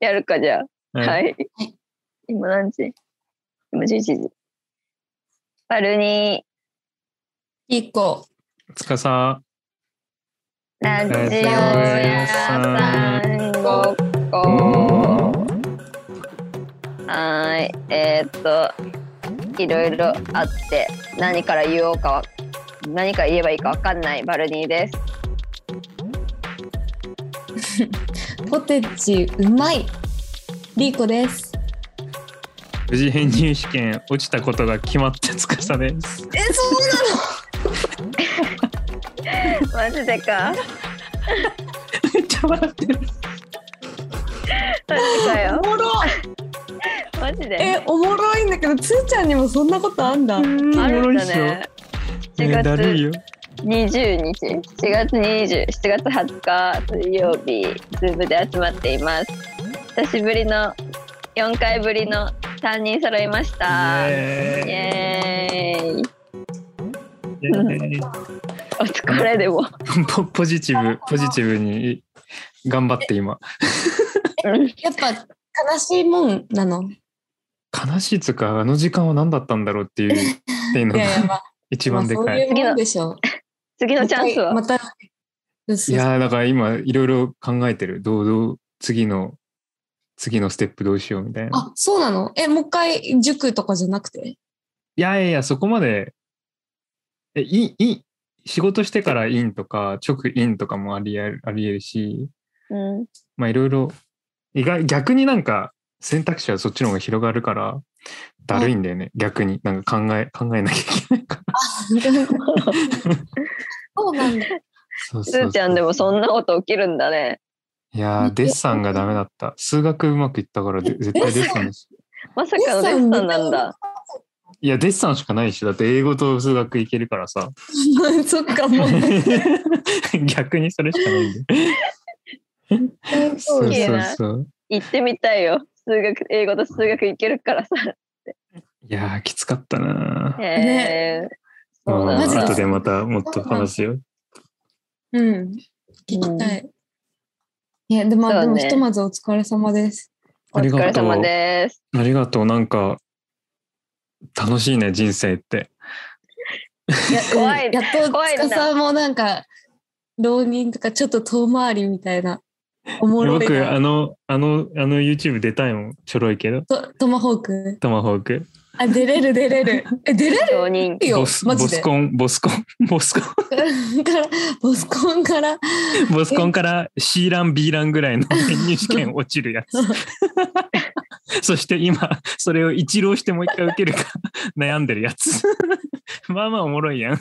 やるか、じゃあ。はいはい。今何時？今11時。バルニ一個。つかさ、ー、ラジオ屋屋ささんごっこ。はーい。えーっと、いろいろあって、何から言おうかは、何から言えばいいかわかんないバルニーです。ポテチうまい。リーコです。無事編入試験落ちたことが決まってつかさです。え、そう マジでか。めっちゃ笑ってる。マジかよ。おもろマジで？え、おもろいんだけど、つーちゃんにもそんなことあんだ。あるんだおもろいっすよね。7ねだるいよ。20日、7月20、7月20日水曜日、ズームで集まっています。久しぶりの、4回ぶりの3人揃いました。イイエーイ。エーイお疲れでも。ポ ポジティブポジティブに頑張って今やっぱ悲しいもんなの？悲しいつうかあの時間は何だったんだろうっていうっていうのいやいや、がまあ、一まあ番でかい。そういうもんでしょう。次のチャンスは。また、いやーだから今いろいろ考えてるどうどう次の次のステップどうしようみたいな。あ、そうなの？え、もう一回塾とかじゃなくて？いやいやいやそこまでえいい仕事してからインとか直インとかもありえるありえるしうん。まあいろいろ意外逆になんか選択肢はそっちの方が広がるからだるいんだよね、逆になんか考え考えなきゃいけないから。そうなんだ。すーちゃんでもそんなこと起きるんだね。いやーデッサンがダメだった数学うまくいったからで絶対デッサンですまさかのデッサンなんだ。いやデッサンしかないしだって英語と数学いけるからさ そっか、もう。逆にそれしかないんでそうそうそう行ってみたいよ。数学、英語と数学いけるからさ。いやーきつかったなーへえ。そうまあなんだ。マジで後でまたもっと話すようん。聞きたい。いや、でも、ねでもひとまずお疲れ様です。お疲れ様です。ありがとうなんか楽しいね人生っていや、怖い。やっと、怖いんだつかさんもなんか、浪人とかちょっと遠回りみたいな、おもろい僕あな。のあのあの YouTube 出たいもんちょろいけどトトマホーク。トマホークあ、出れる出れる。え、出れ承認。るよボス、マジで。ボスコンボスコン ボスコンから、ボスコンから、ボスコンから C ラン B ランぐらいの 編入試験落ちるやつ そして今それを一浪してもう一回受けるか悩んでるやつまあまあおもろいやんえ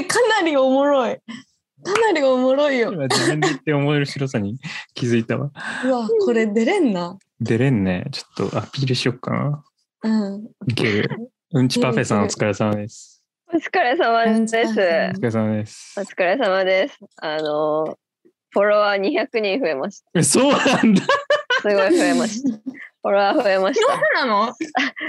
ーかなりおもろい。かなりおもろいよ。今自分で言って思える白さに気づいたわうわ、これ出れんな。出れんねちょっとアピールしよっかなうん。いけるうんちパフェさんお疲れ様ですお疲れ様です。お疲れ様ですお疲れ様です。あの、フォロワー200人増えました。えそうなんだすごい増えました。フォロワー増えましなの？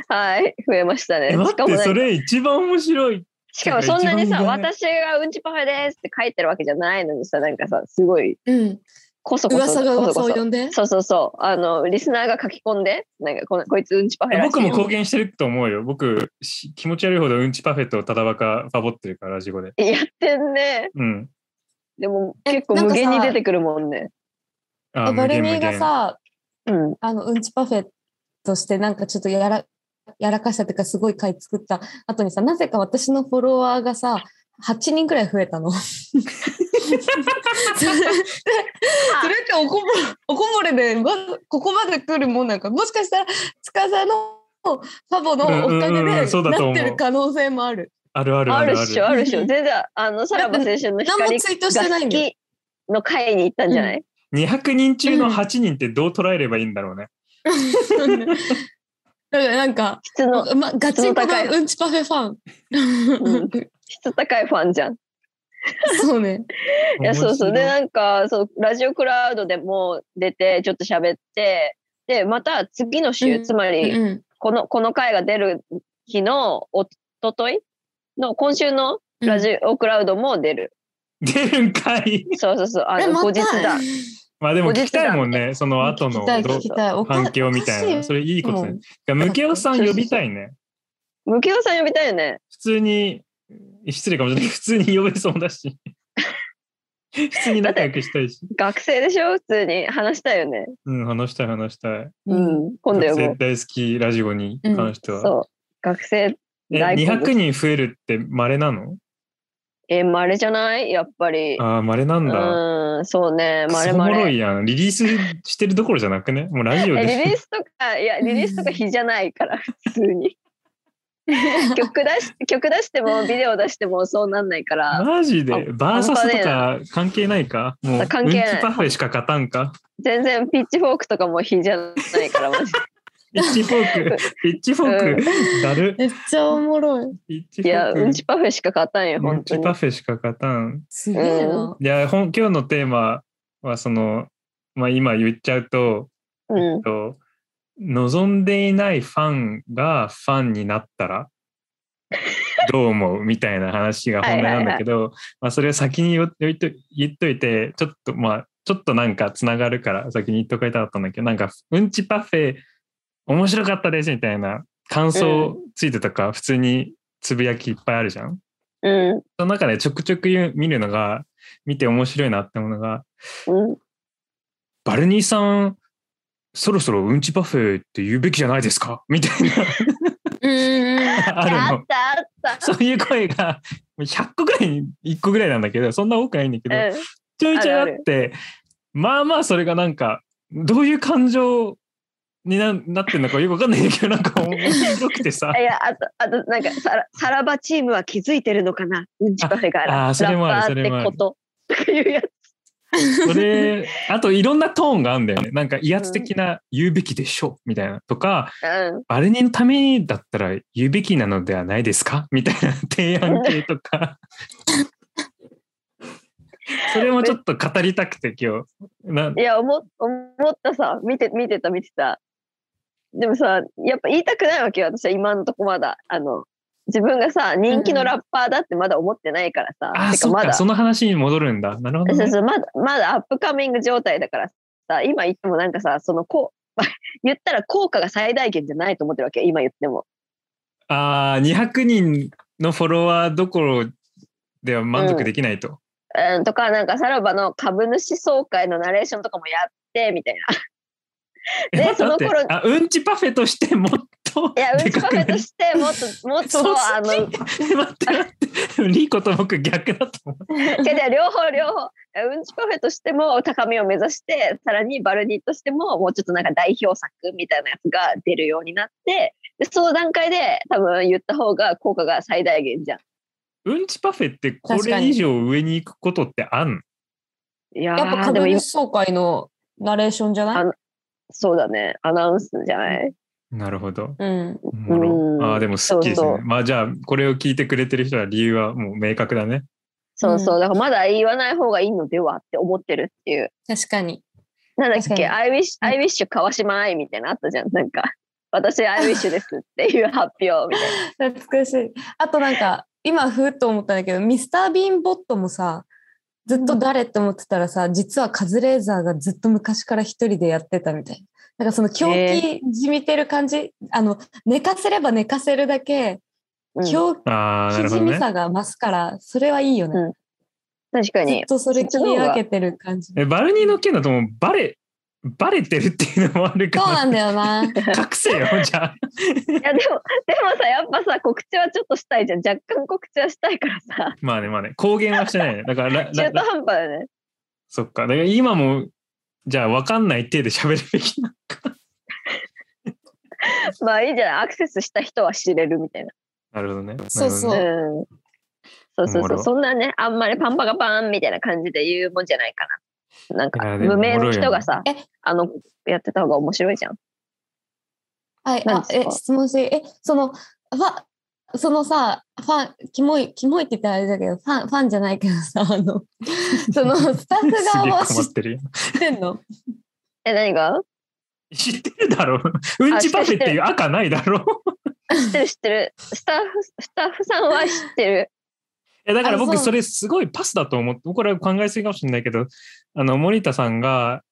た。はい、増えましたね。しかもそれ一番面白いしかもそんなにさ、私がうんちパフェですって書いてるわけじゃないのにさ、なんかさ、すごい、うん。こそこそ。噂が噂を呼んで？そうそうそう。あの、リスナーが書き込んで、なんかこのこいつうんちパフェらしいよ僕も貢献してると思うよ僕し気持ち悪いほどうんちパフェとただバカファボってるからラジゴでやってんね。うんでもえ結構無限に出てくるもんね。あえバルニーがさ、うん。あの、うんちパフェとしてなんかちょっとやら、やらかしたっていうかすごい回作った後にさ、なぜか私のフォロワーがさ、8人くらい増えたの。そ れそれっておこぼれ、おこぼれで、ま、ここまで来るもんなんか、もしかしたら、司のファボのおかげうんうんうでなってる可能性もある。あるあるある。あるっしょ、あるっしょ。うん全然、あの、さらば青春の光ツイートしてないが好きの会に行ったん。じゃない、200人中の8人ってどう捉えればいいんだろうね、だからなんか、質の、ま、ガチンコ質の高い。のうんちパフェファン。うん。質高いファンじゃん。そうね。いや、そうそう。で、なんか、そう、ラジオクラウドでも出て、ちょっと喋って、で、また次の週、うんつまり、うんこの、この回が出る日の、おとといの、今週のラジオクラウドも出る。出るんかいそうそうそう。あの、後日談。まあでも聞きたいもんね、その後の聞きたいどう聞きたい。おか反響みたいな。それいいこともねう。ムケオさん呼びたいね。ムケオさん呼びたいよね。普通に、失礼かもしれない。普通に呼べそうだし。普通に仲良くしたいし。学生でしょ？普通に話したいよね。うん、話したい話したい。ううんん。今度呼ぼう。大好きラジオに関しては。そう。学生、え、大好物200人増えるって稀なの？え、まれじゃない？やっぱり。ああ、稀なんだ。うん、そうね。まれそおもろ。いやん。リリースしてるどころじゃなくね？もうラジオえリで。リースとか、いや、リリースとか日じゃないから、普通に。曲出し曲出しても、ビデオ出してもそうなんないから、マジで？あバーサスとか関係ないか？もう、関係ないパフェしか勝たんか？全然ピッチフォークとかも日じゃないから、マジで ピッチフォーク、ピッチフォーク、だる。めっちゃおもろい。いや。うんちパフェしか勝たんよ、うん本当にちパ。フェしか勝たん。すげえな。いや、ほん今日のテーマは、その、まあ今言っちゃうと、うん。と望んでいないファンがファンになったら どう思うみたいな話が本題なんだけど、まあそれを先に言言っと言っといて、ちょっとまあ、ちょっとなんかつながるから先に言っとかいたかったんだけど、なんか、うんちパフェ面白かったですみたいな感想ついてたか、普通につぶやきいっぱいあるじゃん。うん。その中でちょくちょく見るのが、見て面白いなって思うのが、うん。バルニーさん、そろそろうんちパフェって言うべきじゃないですか？みたいな。あるのあっ。たあった。そういう声が100個ぐらいに1個ぐらいなんだけど、そんな多くないんだけど、うん。ちょいちょいあって、まあまあそれがなんか、どういう感情にななってんのかよくわかんないんだけど、なんか面白くてさ い。や、あと、あと、なんか、さら、さらばチームは気づいてるのかな？うんちパフェがああそれもあるそれもあるってこと。とかいうやつ。それ、あといろんなトーンがあるんだよね。なんか威圧的な言うべきでしょみたいなとか、うん。バのためにだったら言うべきなのではないですか？みたいな提案系とか。それもちょっと語りたくて今日。ないや、思っ思ったさ、見て、見てた、見てた。でもさ、やっぱ言いたくないわけよ、私は今のとこまだ。あの、自分がさ、人気のラッパーだってまだ思ってないからさ。てかまだ、その話に戻るんだ。なるほど、ね。そうそう、まだ、まだアップカミング状態だからさ、今言ってもなんかさ、その、こう、言ったら効果が最大限じゃないと思ってるわけよ、今言っても。ああ、200人のフォロワーどころでは満足できないと。うん、とか、なんか、さらばの株主総会のナレーションとかもやって、みたいな。えでその頃あ、うんちパフェとしてといや、うんちパフェと。して、もっと、もっそと、あの、え 待って待って。リーコと僕逆だと思う。両方両方うんちパフェとしても高みを目指してさらにバルニーとしてももうちょっとなんか代表作みたいなやつが出るようになってでその段階で多分言った方が効果が最大限じゃん。うんちパフェってこ確かにれ以上上に行くことってあんいややっぱーでも今株主総会のナレーションじゃない？あそうだねアナウンスじゃない？なるほど。うん。うんああ、でも好きですね。そうそうまあじゃあ、これを聞いてくれてる人は理由はもう明確だね。そうそううんだからまだ言わない方がいいのではって思ってるっていう確かに。なんだっけ？I wish, うん I wish 川島愛みたいなのあったじゃんなんか 私 I wish ですっていう発表みたいな。懐かしい。あとなんか、今ふっと思ったんだけど、ミスター・ビーンボットもさ、ずっと誰って思ってたらさ、実はカズレーザーがずっと昔から一人でやってたみたいな。なんかその狂気じみてる感じ、あの、寝かせれば寝かせるだけ、うん狂ああ、な気。じみさが増すから、それはいいよね。うん確かにずっとそれ切り分けてる感じ。えバルニーの件だともうバレ、バレてるっていうのもあるから。そうなんだよな。隠せよ、じゃあ。いやでもでもさやっぱさ告知はちょっとしたいじゃん若干告知はしたいからさまあね、まあね。公言はしてないね。だから中途半端だよねそっか。だから今も、じゃあ分かんない体で喋るべきな。まあいいじゃんアクセスした人は知れるみたいな。なるほどね。そうそう。うん。そうそうそう。そんなねあんまりパンパカパンみたいな感じで言うもんじゃないかな。なんか無名の人がさえ？あのやってた方が面白いじゃん。はい、あえ、質問していい、え、その、ファン、そのさ、ファン、キモい、キモいって言ったらあれだけど、ファン、ファンじゃないけどさ、あの、その、スタッフ側は知困ってるよ。ってんの？え何が？知ってるだろ。うんちパフェっていう赤ないだろ。知ってる知ってる。スタッフスタッフさんは知ってる。いやだから僕あそれすごいパスだと思って、これは考えすぎかもしれないけど、あの、森田さんが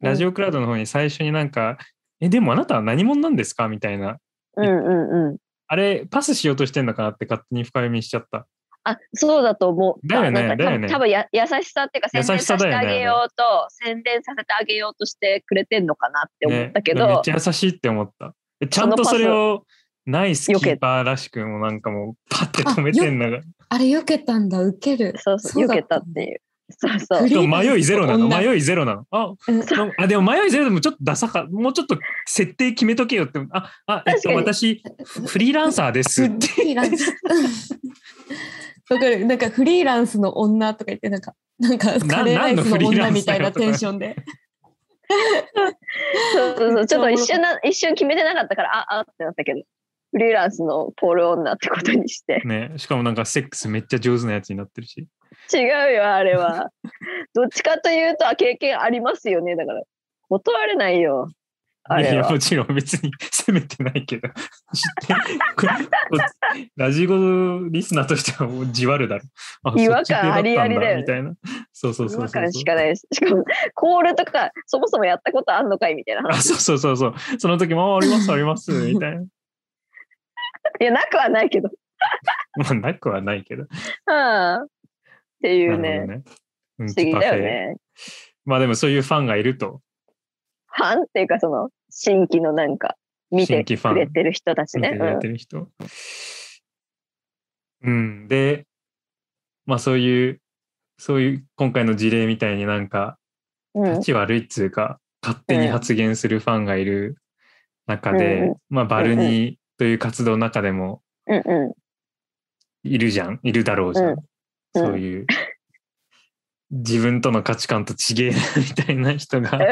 ラジオクラウドの方に最初になんか、え、でもあなたは何者なんですか？みたいな。うんうんうん。あれ、パスしようとしてんのかなって勝手に深読みしちゃった。あ、そうだと思う。だよねだよね多分や優しさっていうか優宣伝させてあげようと、宣伝させてあげようとしてくれてんのかなって思ったけね、めっど、ちゃ優しいって思った。でちゃんとそれをナイスキーパーらしくもなんかもうパッて止めてんのが。あれ、避けたんだ、受ける。そうそう、避けたっていう。そうそう。でも迷いゼロなの？女。迷いゼロなの？あうん。のあでも迷いゼロでもちょっとダサかもうちょっと設定決めとけよって。ああえっと私フフリーランサーですって。フリーランス。わかる。なんかフリーランスの女とか言って、なんか、なんかカレーライスの女みたいなテンションで。そうそうそう。ちょっと一瞬な、一瞬決めてなかったから、あ、あってなったけど、フリーランスのポール女ってことにして。ねしかもなんかセックスめっちゃ上手なやつになってるし違うよ、あれは。どっちかというと、あ経験ありますよね。だから、断れないよ。あれはいやも。ちろん別に責めてないけど知ってここラジゴリスナーとしてはもうじわるだろあ違和感ありありだよねみたいなそうそう違和そうそう感しかないです。しかも、コールとか、そもそもやったことあんのかいみたいなあ話。そうそうそうそうその時もあありますありますみたいないや、なくはないけど。まあなくはないけどうん。っていうねなるほど。ね。不不思議だよ。ね。まあでもそういうファンがいると。ファンっていうか、その、新規のなんか、見て新規ファンくれてる人たちね。見てくれてる人。うん。で、まあそういう、そういう今回の事例みたいになんか、うん。うん立ち悪いっつうか、勝手に発言するファンがいる中で、うんまあバルニーという活動の中でもうんういるじゃん。いるだろうじゃん。うんそういう。自分との価値観と違えなみたいな人が。ん。ま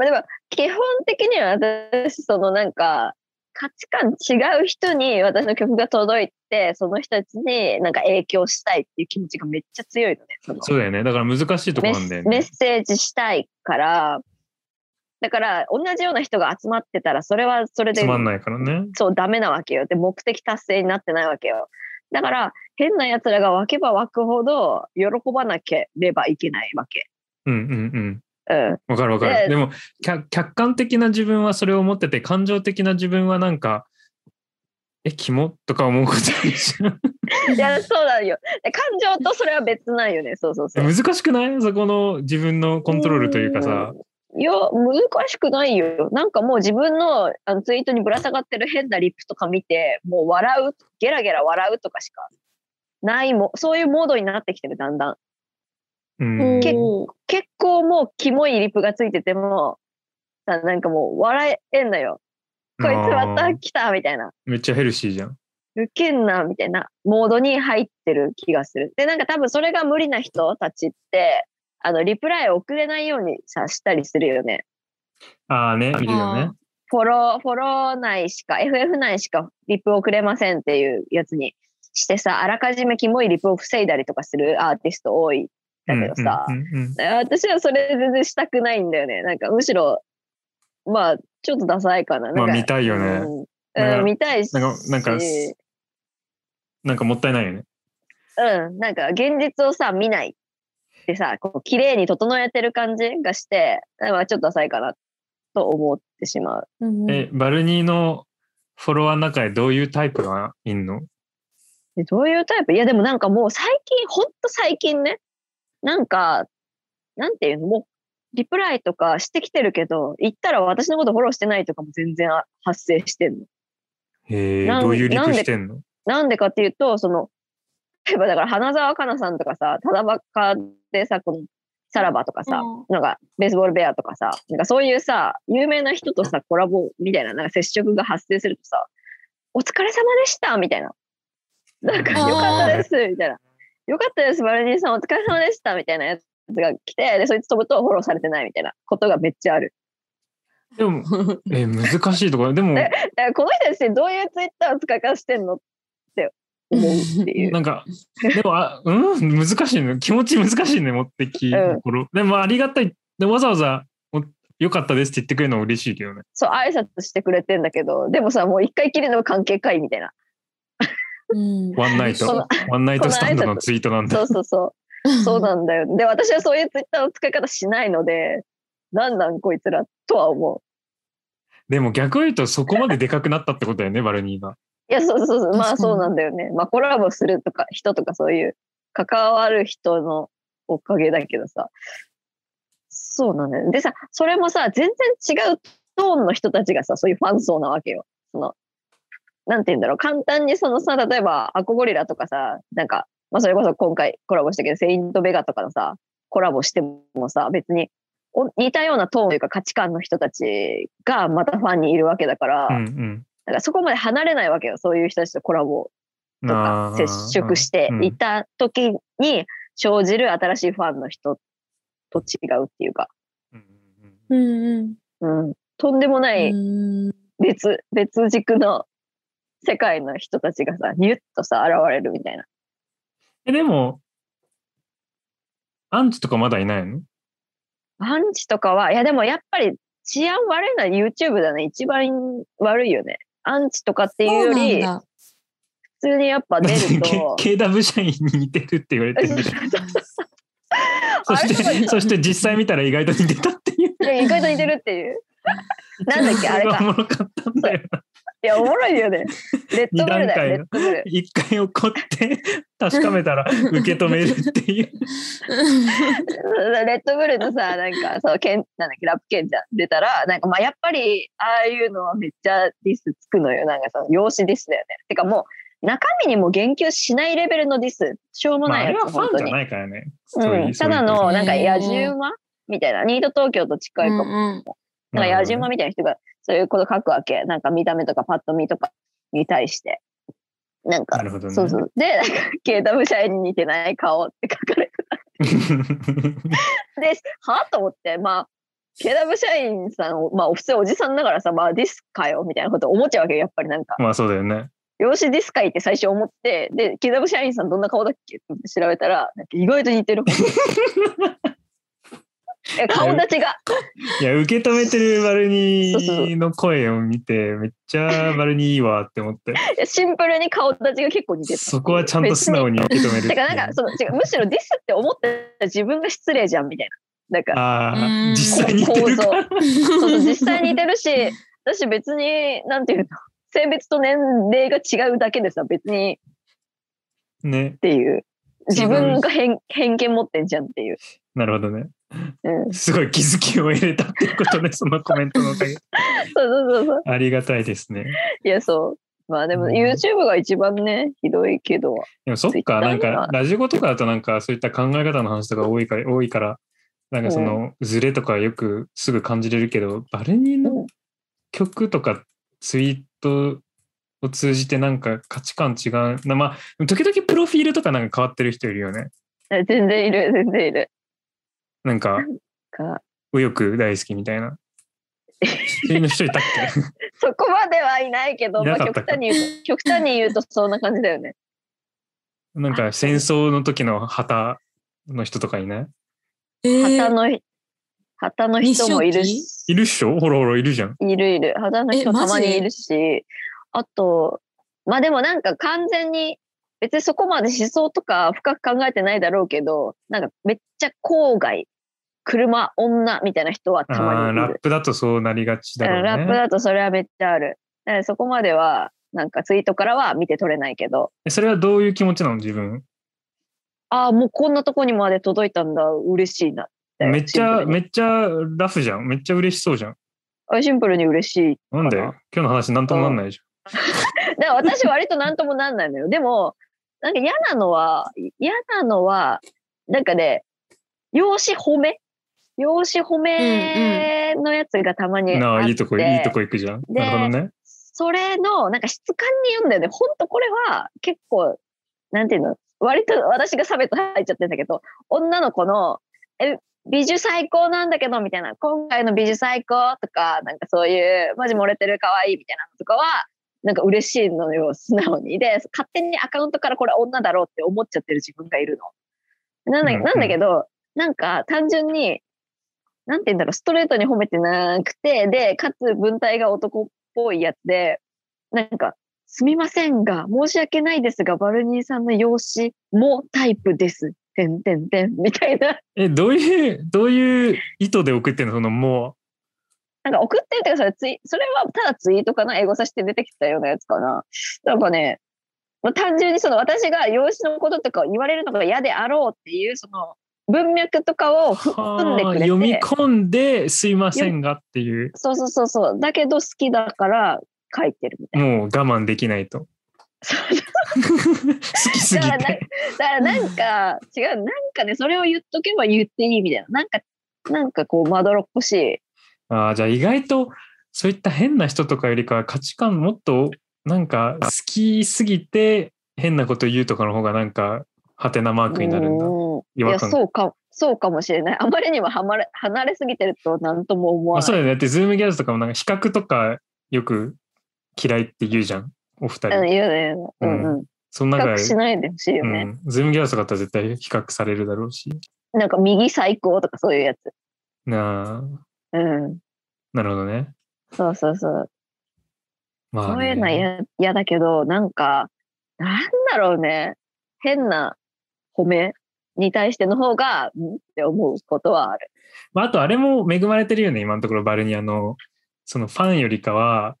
あでも、基本的には私、そのなんか、価値観違う人に私の曲が届いて、その人たちになんか影響したいっていう気持ちがめっちゃ強いのね。そのそうだよね。だから難しいとこメなんだよねッメッ。セージしたいから、だから同じような人が集まってたら、それはそれでつまんないからね。そうダメなわけよ。で、目的達成になってないわけよ。だから、変な奴らが湧けば湧くほど喜ばなければいけないわけ。うんうんうん。うん。わかるわかでる。でも客、客観的な自分はそれを持ってて、感情的な自分はなんか、え、キモとか思うことあるじゃん。いや、そうだよ。で感情とそれは別なんよね。そうそうそう。難しくない？そこの自分のコントロールというかさ。いや、難しくないよ。なんかもう自分のあのツイートにぶら下がってる変なリップとか見て、もう笑う、ゲラゲラ笑うとかしかないも、そういうモードになってきてる、だんだん。うん。結構結構もうキモいリップがついてても、さなんかもう笑えんのよ。こいつまた来たみたいな。めっちゃヘルシーじゃん。ウケんなみたいなモードに入ってる気がする。で、なんか多分それが無理な人たちって、あの、リプライを送れないようにさ、したりするよね。ああね、いるよね。フォロー、フォロー内しか、FF 内しかリップ送れませんっていうやつにしてさ、あらかじめキモいリップを防いだりとかするアーティスト多いんだけどさ、私はそれ全然したくないんだよね。なんかむしろ、まあ、ちょっとダサいかな。なんかまあ見たいよねうんうん見たいし、なんかなんかなんかもったいないよね。うん、なんか現実をさ、見ないでさ、こう綺麗に整えてる感じがして、まあちょっとダサいかなと思ってしまう。え、バルニーのフォロワーの中でどういうタイプがいんの？でどういうタイプ？いやでもなんかもう最近、ほんと最近ね、なんか、なんていうの？もう、リプライとかしてきてるけど、言ったら私のことフォローしてないとかも全然あ発生してんの。へえ、なんどういうリプなんでしてんの？なんでかっていうと、その、例えばだから花澤香菜さんとかさ、ただばかでさ、この、さらばとかさ、うんなんか、ベースボールベアとかさ、なんかそういうさ、有名な人とさ、コラボみたいな、なんか接触が発生するとさ、お疲れ様でしたみたいな。なんか、よかったですみたいな。よかったです、バルニーさん、お疲れ様でしたみたいなやつが来て、で、そいつ飛ぶとフォローされてないみたいなことがめっちゃある。でも、え、難しいところ。でも、えだからこの人たちどういうツイッターを使い方してんのって思うっていう。なんか、でも、あうん？難しいね。気持ち難しいね、持ってきところ。でも、ありがたい。でわざわざ、およかったですって言ってくれるのは嬉しいけどね。そう、挨拶してくれてんだけど、でもさ、もう一回きりの関係かいみたいな。うんワンナイトワンナイトスタンドのツイートなんだ。そうそうそう。そうなんだよ。で、私はそういうツイッターの使い方しないので、なんなんこいつらとは思う。でも逆を言うとそこまででかくなったってことだよね、バルニーが。いや、そうそうそう。まあそうなんだよね。まあコラボするとか、人とかそういう関わる人のおかげだけどさ。そうなんだよね。でさ、それもさ、全然違うトーンの人たちがさ、そういうファン層なわけよ。その、なんて言うんだろう。簡単にそのさ、例えばアコゴリラとかさ、なんか、まあそれこそ今回コラボしたけど、セイントベガとかのさ、コラボしてもさ、別にお似たようなトーンというか価値観の人たちがまたファンにいるわけだから、うんだからそこまで離れないわけよ。そういう人たちとコラボうん。とか接触していた時に生じる新しいファンの人と違うっていうか、うんうんとんでもなういん。別、別軸の世界の人たちがさ、ニュッとさ、現れるみたいな。え、でも、アンチとかまだいないの？アンチとかは、いやでもやっぱり治安悪いのは YouTube だね。一番悪いよね。アンチとかっていうより、普通にやっぱ出ると。KW 社員に似てるって言われてるんでしょそして、そして実際見たら意外と似てたっていう。意外と似てるっていう。なんだっけ？あれかおもろかったんだよな。いや、おもろいよね。レッドブルだよ、レ。一回怒って 確かめたら受け止めるっていう。レッドブルのさ、なんか、そう、ケン、なんだっけ、ラップケンじゃん出たら、なんか、まあ、やっぱり、ああいうのはめっちゃディスつくのよ。なんかさ、容姿ディスだよね。てかもう、中身にも言及しないレベルのディス。しょうもまあ、あないやつ、れはファンじゃ。ないからね。そうん、ただの、なんか、野じ馬みたいな。ニート東京と近いかも。うんうんなんか、野じなるほどね馬みたいな人が、そういうこと書くわけ。なんか、見た目とかパッと見とかに対して。なんか、なるほどね。そうそう。で、なんか、KW 社員に似てない顔って書かれて で、はと思って、まあ、KW 社員さんを、まあ、普通おじさんだからさ、まあ、ディスかよ、みたいなこと思っちゃうわけよ、やっぱりなんか。まあそうだよね。容姿ディスかいって最初思って、で、KW 社員さんどんな顔だっけって調べたら、意外と似てる。え顔立ちが。いや、受け止めてるバルニーの声を見て、めっちゃバルニーいいわって思って、いやシンプルに顔立ちが結構似てた。そこはちゃんと素直に受け止めるっていう。てか、なんか、その、違う、むしろディスって思ってた自分が失礼じゃん、みたいな。なんか、あ実際に似てる。そうそう実際似てるし、私別に、なんていうの、性別と年齢が違うだけでさ、別にねっ。ていう。自分が偏偏見持ってんじゃんっていう。なるほどね。うん、すごい気づきを得れたっていうことで、そのコメントのおかげ。そうそうそうそう。ありがたいですね。いや、そう。まあでもうん YouTube が一番ね、ひどいけど。でもそっか、なんか、ラジオとかだとなんか、そういった考え方の話とか多いから、多いから、なんかその、ズレとかよくすぐ感じれるけど、バルニーのうん曲とかツイートを通じてなんか価値観違う。なまあ、時々プロフィールとかなんか変わってる人いるよね。全然いる、全然いる。なんか、か右翼大好きみたいな。そういう人いたっけ？そこまではいないけど、まあ極端に言うと、極端に言うとそんな感じだよね。なんか戦争の時の旗の人とかいない？えー旗の、旗の人もいるし。いるっしょ？ほらほらいるじゃん。いるいる。肌の人たまにいるし、あと、まあでもなんか完全に、別にそこまで思想とか深く考えてないだろうけど、なんかめっちゃ郊外、車、女みたいな人はたあまにいる。ーラップだとそうなりがちだろうね。ラップだとそれはめっちゃある。だからそこまでは、なんかツイートからは見て取れないけど、えそれはどういう気持ちなの自分？ああ、もうこんなとこにまで届いたんだ、嬉しいなて。めっちゃ、めっちゃラフじゃん。めっちゃ嬉しそうじゃん。あシンプルに嬉しい。なんで？か今日の話なんともなんないでしょ。だから私割と何ともなんないのよ。でも、なんか嫌なのは、嫌なのは、なんかね、容姿褒め？容姿褒めのやつがたまにあって、なあ、いいとこ、いいとこ行くじゃん？でなるほどね。それの、なんか質感に言うんだよね。ほんとこれは結構、なんていうの？割と私が差別入っちゃってんだけど、女の子の、え、美女最高なんだけど、みたいな、今回の美女最高とか、なんかそういう、マジ漏れてる可愛いみたいなのとかは、なんか嬉しいのよ、素直に。で、勝手にアカウントからこれ女だろうって思っちゃってる自分がいるの。なんだなんだけど、なんか単純に、なんて言うんだろう、ストレートに褒めてなくて、で、かつ文体が男っぽいやつで、なんか、すみませんが、申し訳ないですが、バルニーさんの容姿もタイプです。てんてんてんみたいな。え、どういう、どういう意図で送ってんの？そのもなんか送ってるっていうかそれツイ、それはただツイートかな？英語させて出てきたようなやつかな？なんかね、まあ、単純にその私が養子のこととかを言われるのが嫌であろうっていうその文脈とかをう、含んでくれて。読み込んですいませんがっていう、そうそうそうそう。だけど好きだから書いてるみたいな。もう我慢できないと。好きすぎだからて。だからなんか、違う、なんかね、それを言っとけば言っていいみたいな。なんか、なんかこう、まどろっこしい。ああ、じゃあ意外とそういった変な人とかよりかは価値観もっとなんか好きすぎて変なこと言うとかの方がなんかハテナマークになるんだ。うんいや、そうか、そうかもしれない。あまりにもはまれ離れすぎてると何とも思まあ、わない。そうだよね。だってズームギャルズとかもなんか比較とかよく嫌いって言うじゃん。お二うん、人。言うね言うね。うんうん。その中しないでほしいよね。うん、ズームギャルズとかだったら絶対比較されるだろうし。なんか右最高とかそういうやつ。なあ、うん。なるほどね。そうそうそう。まあ、ね、そういうのは嫌嫌だけど、なんか、なんだろうね。変な褒めに対しての方が、ん？って思うことはある。まあ、あとあれも恵まれてるよね、今のところバルニアの、そのファンよりかは、うん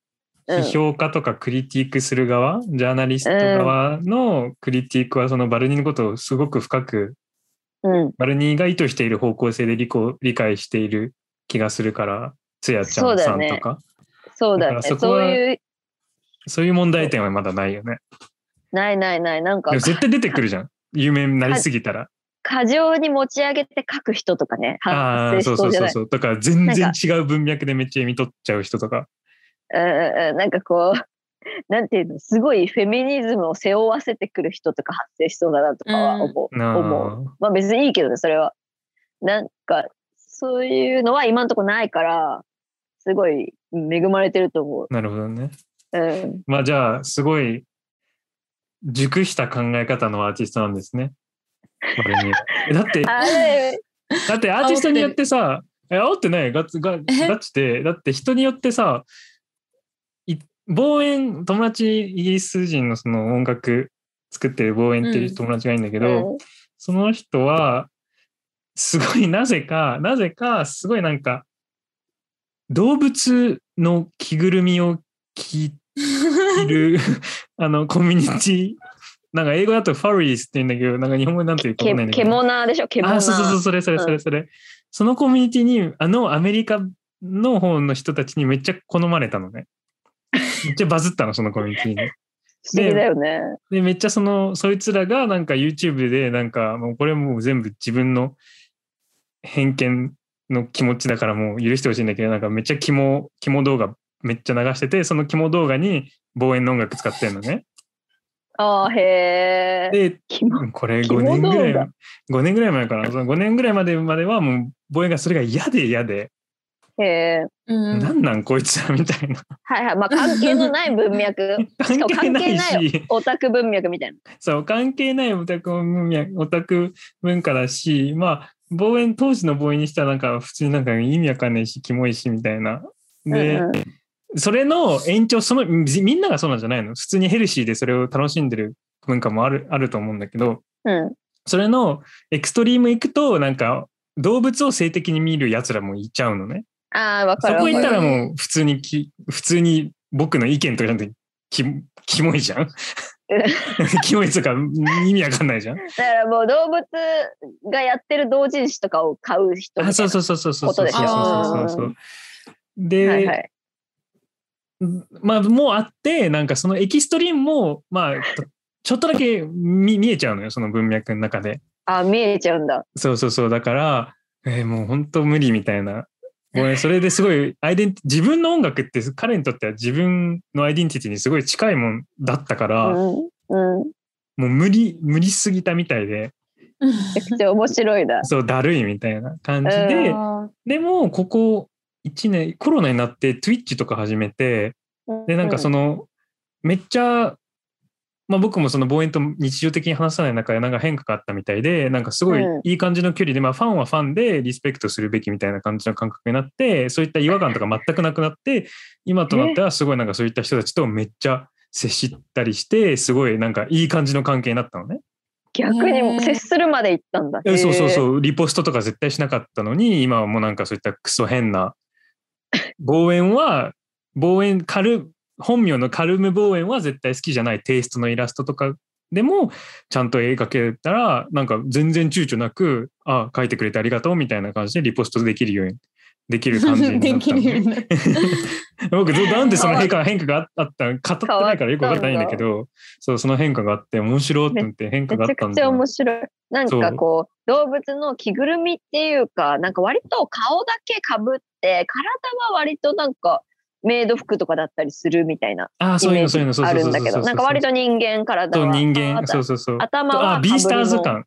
批評家とかクリティックする側、ジャーナリスト側のクリティックはそのバルニーのことをすごく深く、うん。バルニーが意図している方向性で理解理解している気がするから、つやちゃそうんさんとか、そうだよね。だからそうはいう、そういう問題点はまだないよね。ないないない。なんか絶対出てくるじゃん。有名になりすぎたら。過剰に持ち上げて書く人とかね、ああ、そうしそう。そそうそう。だから全然違う文脈でめっちゃ読み取っちゃう人とか。うんうんうん。なんかこう、なんていうの、すごいフェミニズムを背負わせてくる人とか発生しそうだなとかは思う。なあ思う。まあ別にいいけどね、それは。なんか、そういうのは今んとこないから、すごいうん恵まれてると思う。なるほどね。うん。まあじゃあ、すごい熟した考え方のアーティストなんですね。だって、だってアーティストによってさ、え、煽ってない？ガッツ、ガッチって、だって人によってさ、い望遠、友達、イギリス人のその音楽作ってる望遠っていう友達がいるんだけど、うんその人は、すごいなぜか、なぜか、すごいなんか、動物の着ぐるみを着いる、あの、コミュニティ、なんか英語だとファリーズって言うんだけど、なんか日本語なんて言うかわかんないんだけけど。獣でしょ、獣。あ、そうそうそう、それそれそれそれ。そのコミュニティに、あのアメリカの方の人たちにめっちゃ好まれたのね。めっちゃバズったの、そのコミュニティに。不思議だよね。で、めっちゃその、そいつらがなんか YouTube でなんか、もうこれもう全部自分の偏見の気持ちだからもう許してほしいんだけど、なんかめっちゃ肝、肝動画めっちゃ流してて、その肝動画に望遠の音楽使ってんのね。ああ、へえ。で、これ5肝年ぐらい動画、5年ぐらい前かな。その5年ぐらいまでまではもう望遠がそれが嫌で嫌で、へえ。うんなんなんこいつらみたいな。はいはい。まあ関係のない文脈。しかも関係ない関係ないし、オタク文脈みたいな。そう、関係ないオタク文脈オタク文化だし、まあ、望遠、当時の望遠にしたらなんか普通になんか意味わかんないし、キモいしみたいな。で、うんうんそれの延長、その、みみんながそうなんじゃないの？普通にヘルシーでそれを楽しんでる文化もある、あると思うんだけど、うん。それのエクストリーム行くと、なんか、動物を性的に見る奴らもいちゃうのね。ああ、わかそこ行った。らもう普通にき、普通に僕の意見とかじゃなくて、き、キモいじゃんキモいとか意味わかんないじゃんだからもう動物がやってる同人誌とかを買う人あ、そうそうそうそうそうそうそうそうで、はいはい。まあもうあって、なんかそのエキストリームも、まあ、ちょっとだけ見見えちゃうのよ、その文脈の中で。あ見えちゃうんだ。そうそうそう。だから、えーもう本当無理みたいな。ごめん、それですごい、アイデン自分の音楽って彼にとっては自分のアイデンティティにすごい近いもんだったから、うん。うん。もう無理、無理すぎたみたいで、めちゃくちゃ面白いな。そう、だるいみたいな感じで、あでも、ここ1年、コロナになって Twitch とか始めて、で、なんかその、の、めっちゃ、まあ僕もその望遠と日常的に話さない中でなんか変化があったみたいで、なんかすごいうんいい感じの距離で、まあファンはファンでリスペクトするべきみたいな感じの感覚になって、そういった違和感とか全くなくなって、今となってはすごいなんかそういった人たちとめっちゃ接したりして、すごいなんかいい感じの関係になったのね。逆にへー接するまで行ったんだ。えそうそうう。そう、リポストとか絶対しなかったのに、今はもうなんかそういったクソ変な、望遠は、望遠、カル、本名のカルム望遠は絶対好きじゃないテイストのイラストとかでも、ちゃんと絵描けたら、なんか全然躊躇なく、あ、描いてくれてありがとうみたいな感じでリポストできるように、できる感じになったで。僕なんでその変化変化があったの語ってないからよく分かってないんだけどそうその変化があって面白いって思って変化があったんだめちゃくちゃ面白い。なんかこう、動物の着ぐるみっていうか、なんか割と顔だけかぶって、体は割となんか、メイド服とかだったりするみたいなああそういうのそういうのそうあそうそうそう。るんだけど、なんか割と人間体そうは。人間。あそうそうそう。頭はあビースターズ感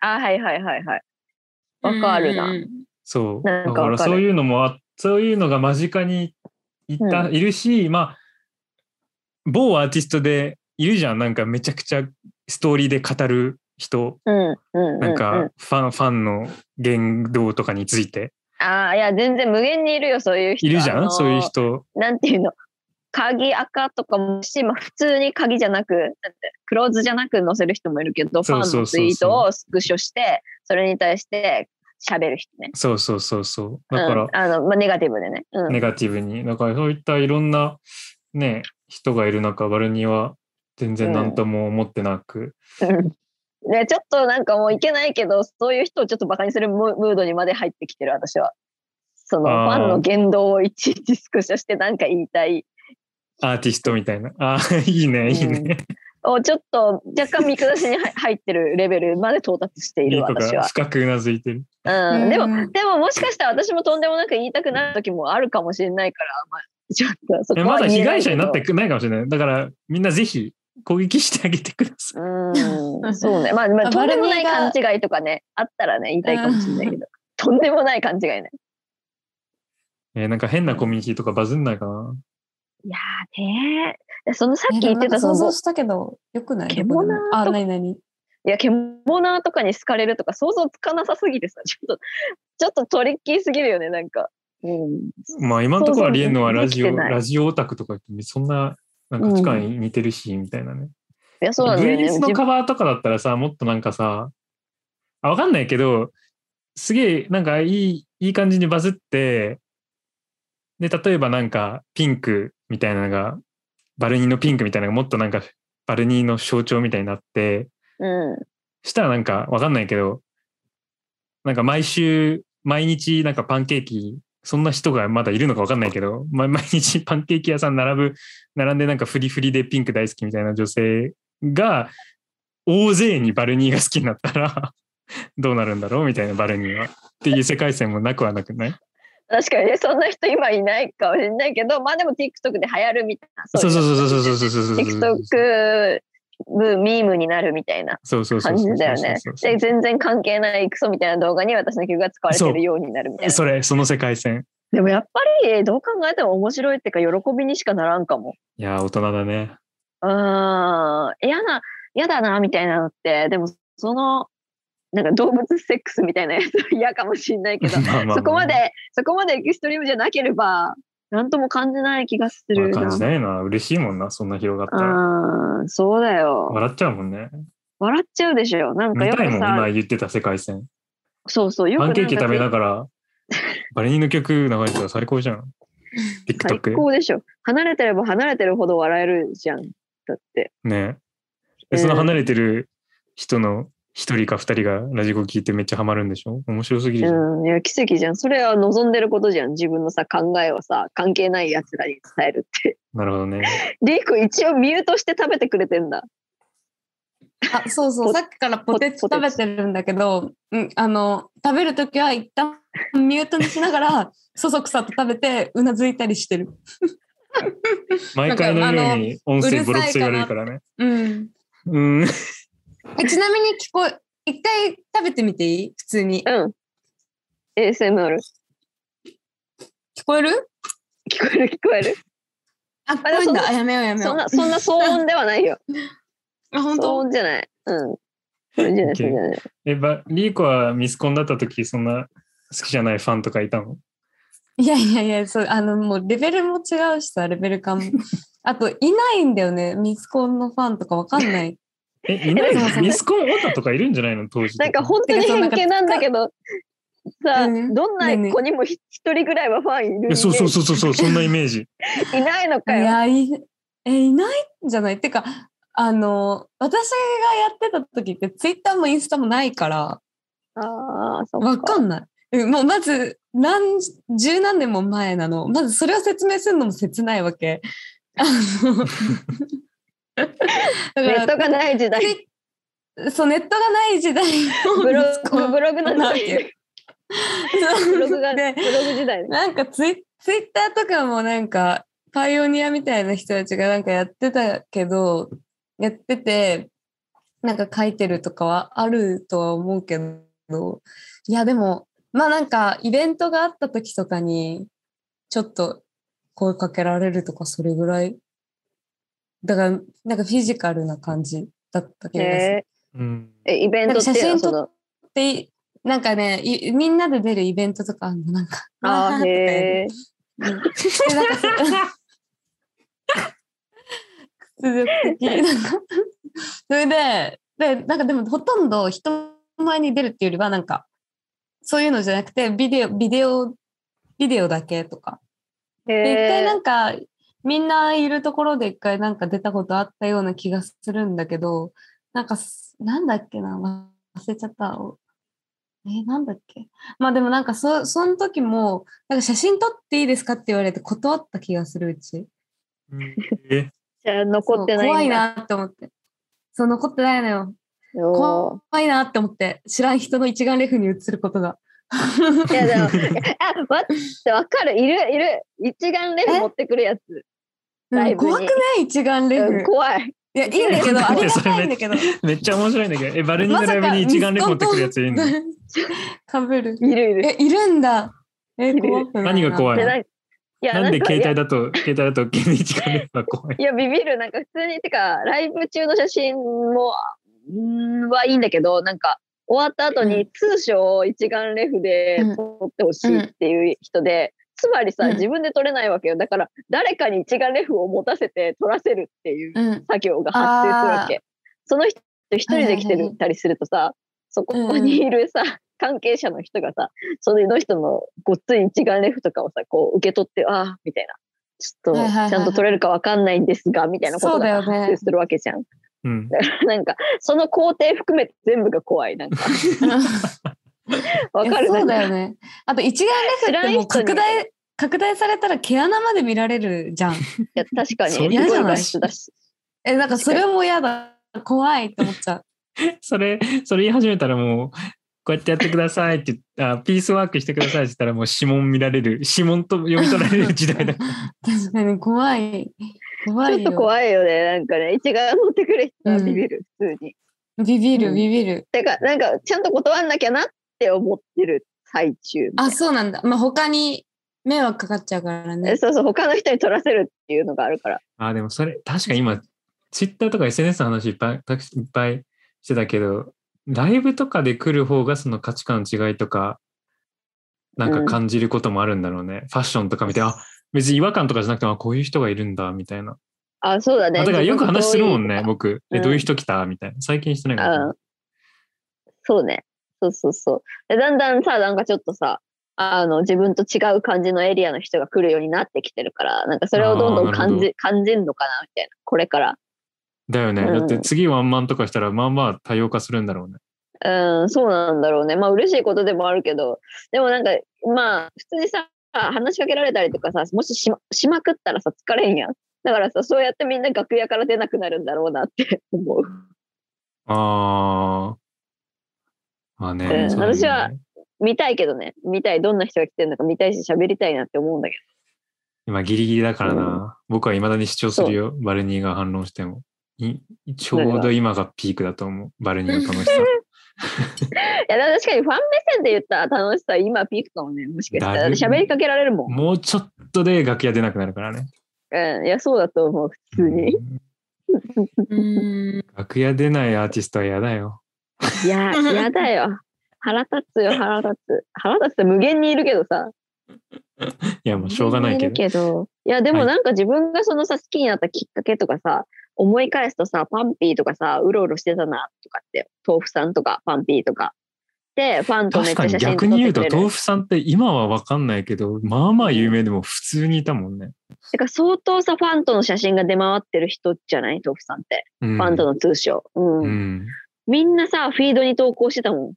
あ、はいはいはいはい。わかるな。うんそう。なんかわかるだからそういうのもあそういうのが間近にいた、うん。いるしまあ某アーティストでいるじゃん。なんかめちゃくちゃストーリーで語る人。うんうんうん、なんかうんファン、ファンの言動とかについてああ、いや、全然無限にいるよ、そういう人。いるじゃん、あのーそういう人なんていうの？鍵赤とかもし、まあ、普通に鍵じゃなく、なんてクローズじゃなく載せる人もいるけど、ファンのツイートをスクショして、それに対して喋る人ね。そうそうそうそうだから、うん、あの、まあ、ネガティブでね。うん。ネガティブに。だからそういったいろんなね、人がいる中、バルニーは全然何とも思ってなく、うんね、ちょっとなんかもういけないけど、そういう人をちょっとバカにするムムードにまで入ってきてる、私は。そのファンの言動をいちいちスクショしてなんか言いたい。アーティストみたいな。ああ、いいね、いいね。をちょっと若干見下しに入入ってるレベルまで到達している私は。深くうなずいてる。うん、でも、うんでももしかしたら私もとんでもなく言いたくなる時もあるかもしれないから、まあ、ちょっとそこえまだ被害者になってないかもしれない。だから、みんなぜひ攻撃してあげてください。うん、そうね。まあ、まあ、あとんでもない勘違いとかね、あったらね、言いたいかもしれないけど、とんでもない勘違いね。えーなんか変なコミュニティとかバズんないかな？いやーねーそのさっき言ってたその想像したけど、よくない？獣あ、となになにいや、獣とかに好かれるとか想像つかなさすぎてさ、ちょっと、ちょっとトリッキーすぎるよね、なんか。うん。まあ今のところありえんのはラジオ、ラジオオタクとかってそんななんか価値観に似てるし、みたいなね。いや、そうなんだよね。のカバーとかだったらさ、もっとなんかさ、あ、わかんないけど、すげえなんかいい、いい感じにバズって、で、例えばなんかピンクみたいなのが、バルニーのピンクみたいなのがもっとなんかバルニーの象徴みたいになって、うん。したらなんかわかんないけど、なんか毎週、毎日なんかパンケーキ、そんな人がまだいるのかわかんないけど、ま 毎日パンケーキ屋さん並ぶ、並んでなんかフリフリでピンク大好きみたいな女性が、大勢にバルニーが好きになったら、どうなるんだろうみたいなバルニーは。っていう世界線もなくはなくない？確かにね、そんな人今いないかもしれないけど、まあでも TikTok で流行るみたいな。そうそうそうそうそううそうそうそうそう TikTok ブミームになるみたいなそうそうそう感じだよねで、全然関係ないクソみたいな動画に私の曲が使われてるようになるみたいな。それ、その世界線。でもやっぱりどう考えても面白いっていうか喜びにしかならんかも。いやー、大人だね。うーん、嫌な、嫌だなみたいなのって、でもその、なんか動物セックスみたいなやつは嫌かもしれないけど、まあまあまあそこまで、そこまでエキストリームじゃなければ、なんとも感じない気がする感じないな。嬉しいもんな、そんな広がったら。うん、そうだよ。笑っちゃうもんね。笑っちゃうでしょ。なんかよく見たいもん、今さ、言ってた世界線。そうそう、よくパンケーキ食べなががら、バレニーの曲流れてたら最高じゃん。最高でしょ。離れてれば離れてるほど笑えるじゃん。だって。ね。うんでその離れてる人の一人か二人がラジコ聞いてめっちゃハマるんでしょ？面白すぎるじゃん。うん、いや、奇跡じゃん。それは望んでることじゃん。自分のさ、考えをさ、関係ない奴らに伝えるって。なるほどね。リーク一応ミュートして食べてくれてんだ。あ、そうそう、ポさっきからポテチ食べてるんだけど、うん、あの、食べるときは一旦ミュートにしながら、そそくさと食べて、うなずいたりしてる。毎回のように音声うるさいかなボロクソ言われるからね。うん。うん。えちなみに聞こえ、一回食べてみていい？普通に。うん。ASMR。聞こえる？聞こえる聞こえる。あ、聞こえるんだ。あ、やめようやめよ。そんな、そんな騒音ではないよ。あ、本騒当音じゃない。うん。それじゃない、それじゃない。え、ば、リーコはミスコンだった時、そんな好きじゃないファンとかいたの？いやいやいや、そう、あの、もうレベルも違うしさ、レベル感も。あと、いないんだよね。ミスコンのファンとかわかんない。え、いないでもさミスコンオタとかいるんじゃないの？当時と。なんか本当に偏見なんだけど、さ、うんどんな子にもひ一人ぐらいはファンいるそうそうそうそうそう、そんなイメージ。いないのいかよ。や、い、え、いないんじゃない？てか、あの、私がやってた時ってツイッターもインスタもないから、ああ、わかか。んない。うんもうまず、何、十何年も前なの。まずそれを説明するのも切ないわけ。あのネットがない時代。そう、ネットがない時代のブログ、ブログの。ブログが、ブでログ時代ね。なんかツイツイッターとかもなんかパイオニアみたいな人たちがなんかやってたけど、やってて、なんか書いてるとかはあるとは思うけど、いやでも、まあなんかイベントがあった時とかに、ちょっと声かけられるとかそれぐらい。だから、なんかフィジカルな感じだった気がする。へうん。え、イベント写真撮その、で、なんかねい、みんなで出るイベントとかあるの、なんか。ああ、へえ。屈辱的。それで、で、なんかでもほとんど人前に出るっていうよりは、なんか、そういうのじゃなくて、ビデオ、ビデオ、ビデオだけとか。で、一回へなんか、みんないるところで一回なんか出たことあったような気がするんだけど、なんかす、なんだっけな、忘れちゃった。おえ、なんだっけ？まあでもなんかそ、その時も、なんか写真撮っていいですかって言われて断った気がするうち。えじゃあ残ってない怖いなって思って。そう、残ってないのよ。お怖いなって思って、知らん人の一眼レフに映ることが。ーいやでも、あ、待って、わかる。いる、いる。一眼レフえ？持ってくるやつ。うんライブに怖くない一眼レフ。うん怖い。いや、いいんだけど、ありがたいんだけど。めっちゃ面白いんだけど、え、バルニーのライブに一眼レフ持ってくるやついるの？かぶる。いるいる。え、いるんだ。え、る怖くない？何が怖いいいやなんでか携帯だと、携帯だと一眼レフが怖い？いや、ビビる。なんか普通に、てか、ライブ中の写真も、んーはいいんだけど、なんか、終わった後うに通称一眼レフでうん撮ってほしいっていう人で、つまりさ、うん自分で撮れないわけよ。だから、誰かに一眼レフを持たせて撮らせるっていううん。作業が発生するわけ。その人一人で来てるたりするとさ、そこにいるさ、関係者の人がさ、その人のごっつい一眼レフとかをさ、こう受け取って、ああ、みたいな。ちょっと、ちゃんと撮れるかわかんないんですが、みたいなことが発生するわけじゃん。うん。なんか、その工程含めて全部が怖い。なんか、わかるそうだよね。ね。あと一眼レフってもう拡大、拡大されたら毛穴まで見られるじゃん。いや確かに、そう嫌じゃない？え、なんかそれも嫌だ。怖いって思っちゃう。それ、それ言い始めたらもう、こうやってやってくださいってあ、ピースワークしてくださいって言ったらもう指紋見られる、指紋と読み取られる時代だ。確かに怖い。怖いよ。ちょっと怖いよね。なんかね、一眼持ってくる人はビビる、普通に。ビビる、うんビビる。てか、なんか、ちゃんと断んなきゃなって思ってる最中あ、な。そうなんだ。まあ、他に迷惑かかっちゃうからえね。そうそう、他の人に取らせるっていうのがあるから。あ、でもそれ、確かに今、ツイッターとか SNS の話いっぱい、いっぱいしてたけど、ライブとかで来る方がその価値観の違いとか、なんか感じることもあるんだろうね。ファッションとか見て、あ、別に違和感とかじゃなくて、あ、こういう人がいるんだ、みたいな。あ、そうだね。あだからよく話するもんね、僕。え、うんどういう人来た？みたいな。最近してないから。うんそうね。そうそうそう。でだんだんさ、なんかちょっとさ、あの、自分と違う感じのエリアの人が来るようになってきてるから、なんかそれをどんどん感じ、感じんのかな、みたいな。これから。だよね。うんだって次ワンマンとかしたら、まあまあ多様化するんだろうね。うん、そうなんだろうね。まあ嬉しいことでもあるけど、でもなんか、まあ普通にさ、話しかけられたりとかさ、もししましまくったらさ、疲れんやん。だからさ、そうやってみんな楽屋から出なくなるんだろうなって思う。ああ。まあね。うん私は見たいけどね。見たい。どんな人が来てるのか見たいし、喋りたいなって思うんだけ今ギリギリだからな。僕は未だに主張するよ。バルニーが反論しても。いちょうど今がピークだと思う。バルニーの楽しさ。ど。いや、確かにファン目線で言ったら楽しさ、今ピークかもね。もしかしたら。喋りかけられるもん。もうちょっとで楽屋出なくなるからね。うん。いや、そうだと思う。普通に。うんうん。楽屋出ないアーティストは嫌だよ。いや、やだよ。腹立つよ、腹立つ。腹立つって無限にいるけどさ。いや、もうしょうがないけど。いるけど。いや、でもはいなんか自分がそのさ、好きになったきっかけとかさ、思い返すとさ、パンピーとかさ、うろうろしてたなとかって、豆腐さんとかパンピーとか。で、ファンとめっ確かにちゃ写真撮逆に言うと。豆腐さんって今は分かんないけどまあまあ有名でも普通にいたもんね。てか相当さ、ファンとの写真が出回ってる人じゃない？豆腐さんって。うん、ファンとの通称。うん。うんみんなさ、フィードに投稿してたもん。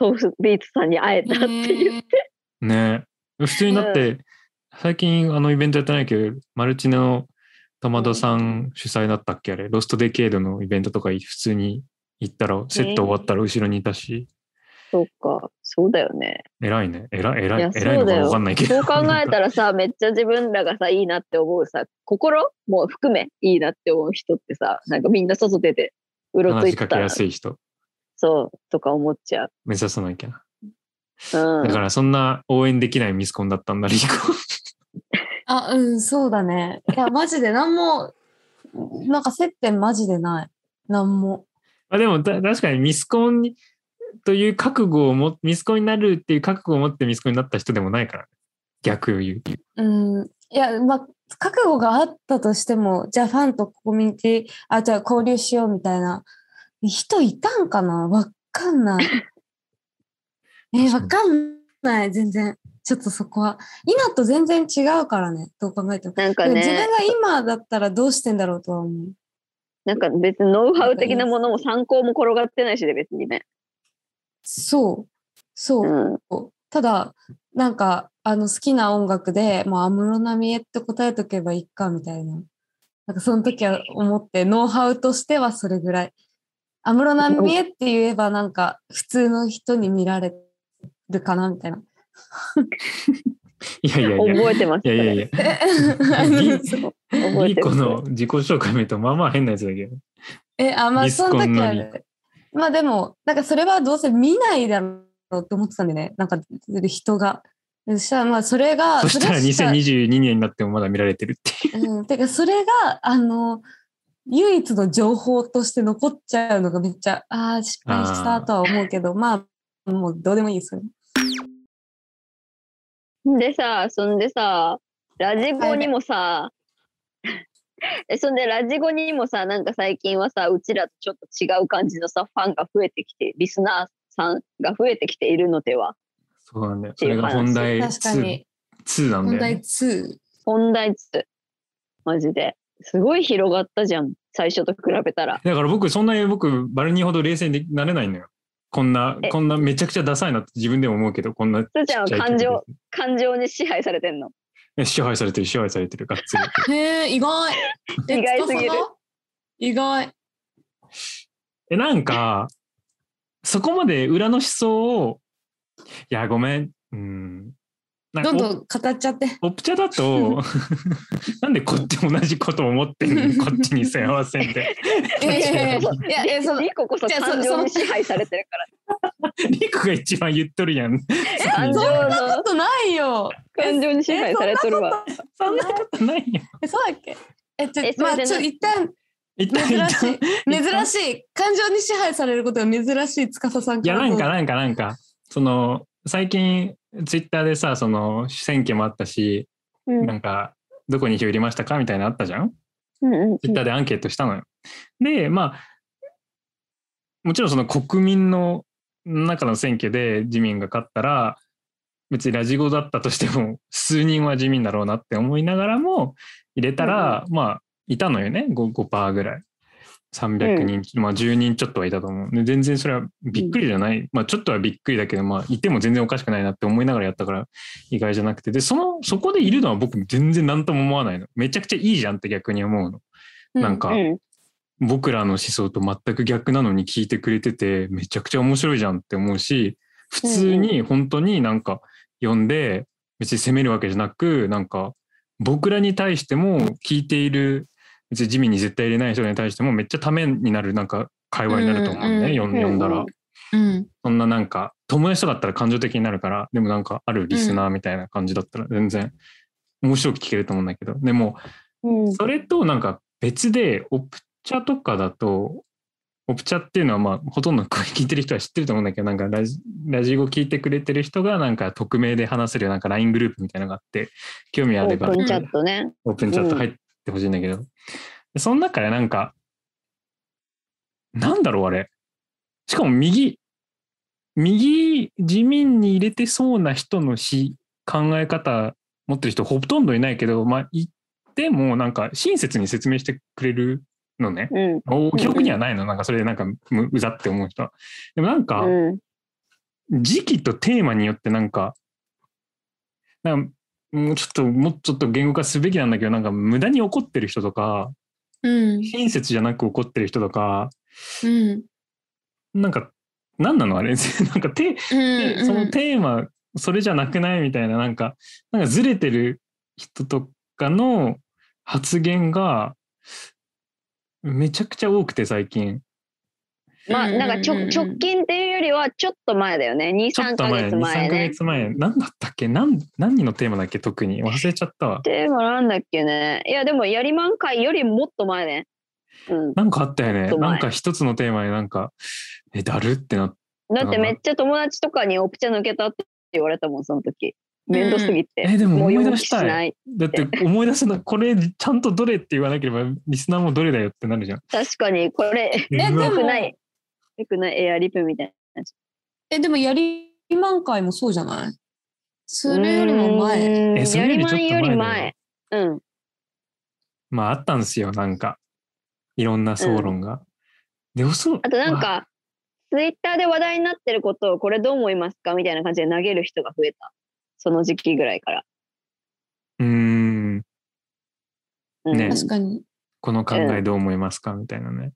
豆腐ビーツさんに会えたって言って。ね普通になって、最近あのイベントやってないけどマルチの玉田さん主催だったっけあれ。ロストデケードのイベントとか普通に行ったらセット終わったら後ろにいたし、そうか、そうだよね。偉いね。偉い偉い偉いのか分かんないけど。そう考えたらさ、めっちゃ自分らがさ、いいなって思うさ、心も含めいいなって思う人ってさ、なんかみんな外出て、うろつ話しかけやすい人そう、とか思っちゃう。目指さなきゃな。うん。だからそんな応援できないミスコンだったんだリコ。あ、うん、そうだね。いや、マジで何も、なんか接点マジでない。何も。あでもた確かにミスコンにという覚悟をもミスコンになるっていう覚悟を持ってミスコンになった人でもないから、ね、逆を言う。うん。いや、まあ、覚悟があったとしても、じゃあファンとコミュニティ、あ、じゃあ交流しようみたいな人いたんかな？わかんない。えー、わかんない、全然。ちょっとそこは。今と全然違うからね、どう考えても。なんか自分ね、が今だったらどうしてんだろうとは思う。なんか別にノウハウ的なものも参考も転がってないしで、別にね。そう。そうう。ん。ただ、なんか、あの、好きな音楽で、もう、安室奈美恵って答えとけばいいか、みたいな。なんか、その時は思って、ノウハウとしてはそれぐらい。安室奈美恵って言えば、なんか、普通の人に見られるかな、みたいな。いやいやいや。覚えてます。いやいやいや。あのリそう覚えてます。の自己紹介見るとまあまあ変なやつだけど。え、あ、まあ、その時はね。まあでも、なんかそれはどうせ見ないだろうって思ってたんでね。なんか、人が。そしたら、まあ、それが、そしたられしか2022年になってもまだ見られてるっていう。うん、てかそれがあの唯一の情報として残っちゃうのがめっちゃああ失敗したとは思うけどまあもうどうでもいいですよね。でさ、そんでさ、ラジゴにもさ、えそんでラジゴにもさ、なんか最近はさ、うちらとちょっと違う感じのさ、ファンが増えてきて、リスナーさんが増えてきているのでは？そうなんだよ。それが本題確か 2, に2なんだ問題よね。2。本題つ、マジで。すごい広がったじゃん、最初と比べたら。だから僕、そんなに僕、バルニーほど冷静になれないのよ。こんなえ、こんなめちゃくちゃダサいなって自分でも思うけど、こんなちちゃんはちゃい感情曲感情に支配されてんの？で支配されてる、支配されてる、がっつり。へえ意外。え意外すぎる。司意外。え、なんか、そこまで裏の思想を、いや、ごめん、うん。なんかどんどん語っちゃって。オプチャだと、なんでこっち同じこと思ってんの？こっちにせ合わせんで。いやいやいやそのリコこそじゃあそ感情に支配されてるから。リクが一番言っとるやん。感情そんなのことないよ。感情に支配されてるわ。そんなことないよ。えそうだっけ？えちょまあちょ一旦珍しい。珍しい。感情に支配されることが珍しい司さんいや、なんか、なんか、なんか、その、最近、ツイッターでさ、その、選挙もあったし、うん。なんか、どこに票入れましたか？みたいなのあったじゃん？うんうんツイッターでアンケートしたのよ。で、まあ、もちろんその国民の中の選挙で自民が勝ったら、別にラジゴだったとしても、数人は自民だろうなって思いながらも、入れたら、まあ、いたのよね、5%, 5ぐらい。300人、まあ10人ちょっとはいたと思う。で全然それはびっくりじゃない。まあちょっとはびっくりだけど、まあいても全然おかしくないなって思いながらやったから意外じゃなくて。で、その、そこでいるのは僕全然何とも思わないの。めちゃくちゃいいじゃんって逆に思うの。なんか、うん僕らの思想と全く逆なのに聞いてくれててめちゃくちゃ面白いじゃんって思うし普通に本当になんか読んで別に責めるわけじゃなくなんか僕らに対しても聞いている別に地味に絶対入れない人に対してもめっちゃためになるなんか会話になると思うね、うんうん読ん。だら。うんそんななんか友達とかだったら感情的になるからでもなんかあるリスナーみたいな感じだったら全然面白く聞けると思うんだけどでもうん。それとなんか別でオプチャとかだとオプチャっていうのはまあほとんど聞いてる人は知ってると思うんだけどなんかラジラジオ聞いてくれてる人がなんか匿名で話せるなんか LINE グループみたいなのがあって興味あオればープンチャットね。オープンチャット入ってほしいんだけど、その中でなんか、なんだろうあれ。しかも右、右自民に入れてそうな人のし考え方持ってる人ほとんどいないけど、まあ言ってもなんか親切に説明してくれるのね。うん。お記憶にはないの、なんかそれでなんかむうざって思う人は。でもなんか、うん。時期とテーマによってなんか、なんかもうちょっと、もうちょっと言語化すべきなんだけど、なんか無駄に怒ってる人とか、うん。親切じゃなく怒ってる人とか、うん。なんか、何なのあれ？なんかテ、うん。そのテーマ、それじゃなくないみたいな、なんか、なんかずれてる人とかの発言が、めちゃくちゃ多くて最近。まあ、なんか直近っていうよりはちょっと前だよね。2、3ヶちょっと前、2、3ヶ月前ね。月前、何だったっけ？何、何のテーマだっけ？特に。忘れちゃったわ。でもなんだっけね。いや、でも、やりまん会よりもっと前ね。うん。なんかあったよね。なんか一つのテーマでなんか、え、だるってなっだってめっちゃ友達とかにオプチャ抜けたって言われたもん、その時。面倒すぎて。うんえでもう思い出したい。だって思い出せない、これちゃんとどれって言わなければリスナーもどれだよってなるじゃん。確かに、これ、え、でもない。よくないエアリップみたいな。え、でもやりまん会もそうじゃない？それよりも前。前えそれよりちょっと前だよやりまんより前。うん。まああったんですよ、なんか。いろんな総論が。で、そう。あとなんか、ツイッターで話題になってることをこれどう思いますかみたいな感じで投げる人が増えた。その時期ぐらいから。うーん、うん、ね確かに。この考えどう思いますかみたいなね。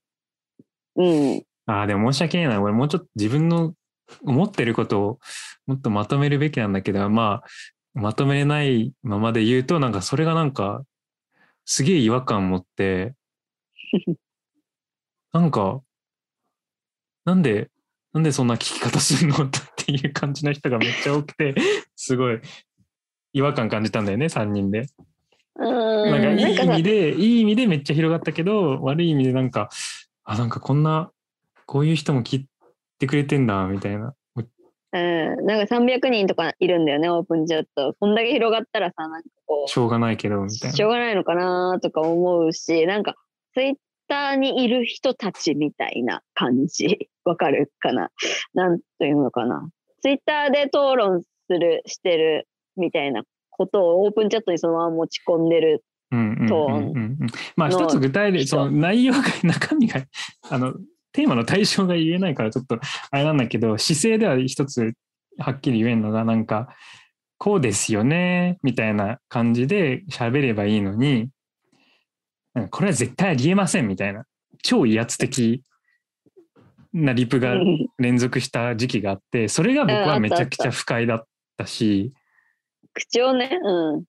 うん。ああ、でも申し訳ないな。俺もうちょっと自分の思ってることをもっとまとめるべきなんだけど、まあ、まとめれないままで言うと、なんかそれがなんか、すげえ違和感持って、なんか、なんで、なんでそんな聞き方するの？っていう感じの人がめっちゃ多くて、すごい違和感感じたんだよね、3人で。うん。なんかいい意味で、いい意味でめっちゃ広がったけど、悪い意味でなんか、あ、なんかこんな、こういう人も聞いてくれてんだ、みたいな。うん、なんか300人とかいるんだよね、オープンチャット。こんだけ広がったらさ、なんかこしょうがないけど、みう、たいな。しょうがないのかなとか思うし、なんか、ツイッターにいる人たちみたいな感じ。わかるかな？なんというのかな？ツイッターで討論する、してるみたいなことをオープンチャットにそのまま持ち込んでる。トー。まあの一つ具体で、人その内容が、中身が、あの、テーマの対象が言えないからちょっとあれなんだけど、姿勢では一つはっきり言えるのが、なんか、こうですよね、みたいな感じで喋ればいいのに、これは絶対ありえませんみたいな、超威圧的なリプがうん連続した時期があって、それが僕はめちゃくちゃ不快だったし、口調ね。うん。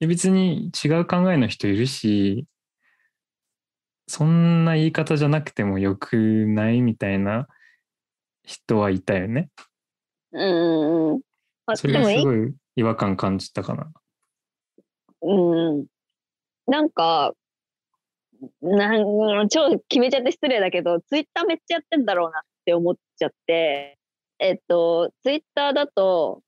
で別に違う考えの人いるし、そんな言い方じゃなくてもよくないみたいな人はいたよね。うんうんそれがすごい違和感感じたかな。うん。なんか、なん超決めちゃって失礼だけど、ツイッターめっちゃやってんだろうなって思っちゃって、えっと、ツイッターだと、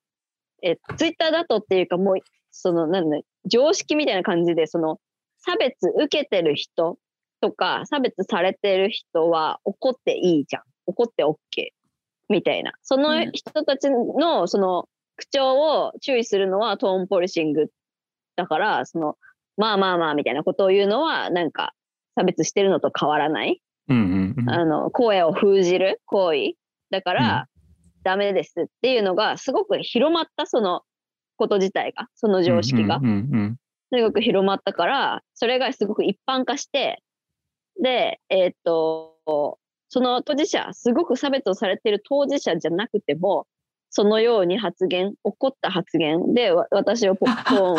えツイッターだとっていうかもう、その、なんだ、常識みたいな感じで、その、差別受けてる人とか、差別されてる人は怒っていいじゃん。怒って OK。みたいな。そのうん人たちの、その、口調を注意するのはトーンポリシングだから、その、まあまあまあみたいなことを言うのは、なんか、差別してるのと変わらない。うんうんうん。あの、声を封じる行為。だから、ダメですっていうのが、すごく広まった、そのこと自体が、その常識が。うんうんすごく広まったから、それがすごく一般化して、で、えーっと、その当事者、すごく差別をされている当事者じゃなくても、そのように発言、怒った発言で、わ私をポトーン、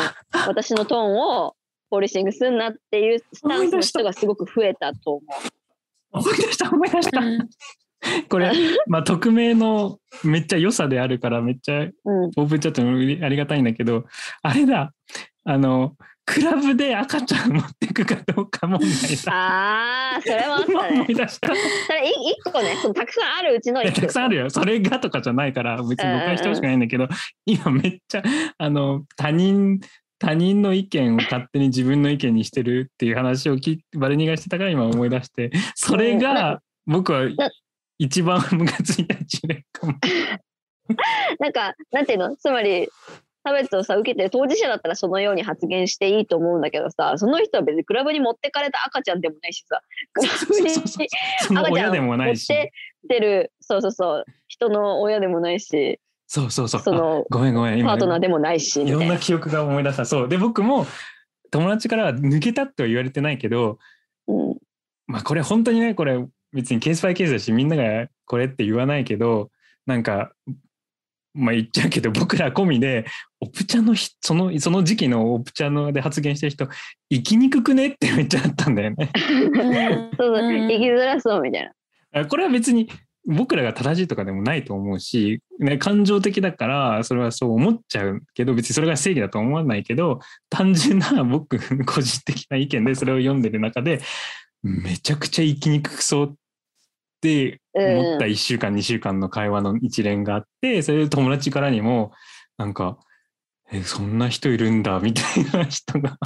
私のトーンをポリシングすんなっていうスタンスの人がすごく増えたと思うん。思い出した思い出した。うんこれ、まあ匿名のめっちゃ良さであるからめっちゃう。うん。オープンチャットのありがたいんだけど、あれだ、あの、クラブで赤ちゃん持ってくかどうか問題だ。ああ、それもあっ今たね。思い出した。それい一個ね、そのたくさんあるうちの。たくさんあるよ。それがとかじゃないから、別に誤解してほしくないんだけど、今めっちゃ、あの、他人他人の意見を勝手に自分の意見にしてるっていう話を聞いバルニーがしてたから今思い出してそれが僕は一番ムカついた一例かも。なんか、なんていうの？つまり、差別をさ、受けてる当事者だったらそのように発言していいと思うんだけどさ、その人は別にクラブに持ってかれた赤ちゃんでもないしさ、クラブにそうそう。そうその親でもないし。持ってってる、そうそうそう、人の親でもないし、そうそうそう。あそのごめんごめん今パートナーでもないし、いろん。な記憶が思い出したそう。で僕も友達からは抜けたっては言われてないけどうん。まあこれ本当にねこれ別にケースバイケースだしみんながこれって言わないけどなんかまあ言っちゃうけど僕ら込みでオプチャのひそのその時期のオプチャので発言してる人生きにくくね？ってめっちゃあったんだよね。そう生きづらそうみたいな。あこれは別に僕らが正しいとかでもないと思うし、ね、感情的だからそれはそう思っちゃうけど別にそれが正義だとは思わないけど単純な僕個人的な意見でそれを読んでる中でめちゃくちゃ生きにくそうって思った1週間2週間の会話の一連があってそれで友達からにもなんか「えそんな人いるんだ」みたいな人が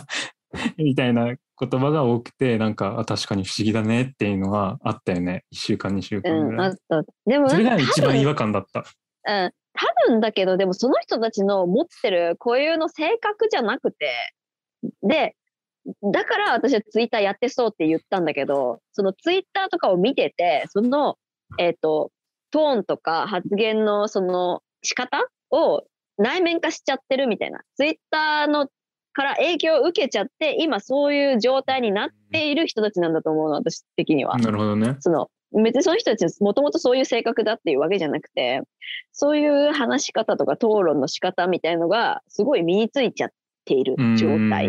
みたいな言葉が多くてなんかあ確かに不思議だねっていうのはあったよね1週間2週間うん、ぐらい。あった。でもそれが一番違和感だった。うん、多分だけど、でもその人たちの持ってる固有の性格じゃなくて、で、だから私はツイッターやってそうって言ったんだけど、そのツイッターとかを見てて、その、えっ、と、トーンとか発言のその仕方を内面化しちゃってるみたいな。ツイッターのから影響を受けちゃって、今そういう状態になっている人たちなんだと思うの、私的には。なるほどね。その別にその人たちもともとそういう性格だっていうわけじゃなくてそういう話し方とか討論の仕方みたいのがすごい身についちゃっている状態。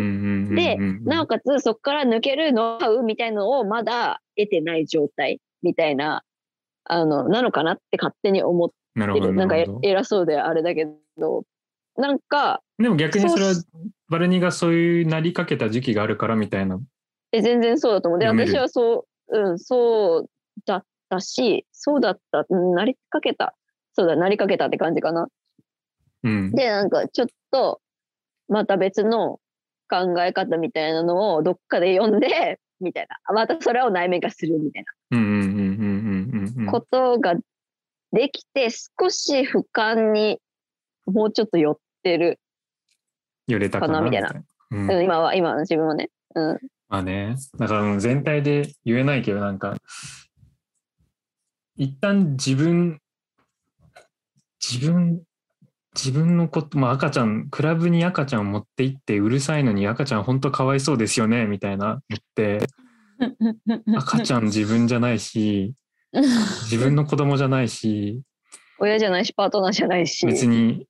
でなおかつそこから抜けるノウハウみたいのをまだ得てない状態みたいなあのなのかなって勝手に思っなるほどてるなんか偉そうであれだけど。なんかでも逆にそれはバルニーがそういうなりかけた時期があるからみたいな。え全然そうだと思う。で私はそううんそうだったしそうだったうんなりかけた。そうだなりかけたって感じかな。うん。で、なんかちょっと、また別の考え方みたいなのをどっかで読んで、みたいな。またそれを内面化するみたいうんうんうんうんうんうんなことができて、少し俯瞰にもうちょっと寄ってる。寄れたかなみたいなな。うんうん、今は、今の自分はね。うん。まあね、だから全体で言えないけど、なんか、一旦自分、自分、自分のこと、まあ赤ちゃん、クラブに赤ちゃんを持って行ってうるさいのに赤ちゃん本当かわいそうですよね、みたいな言って、赤ちゃん自分じゃないし、自分の子供じゃないし、親じゃないし、パートナーじゃないし。別に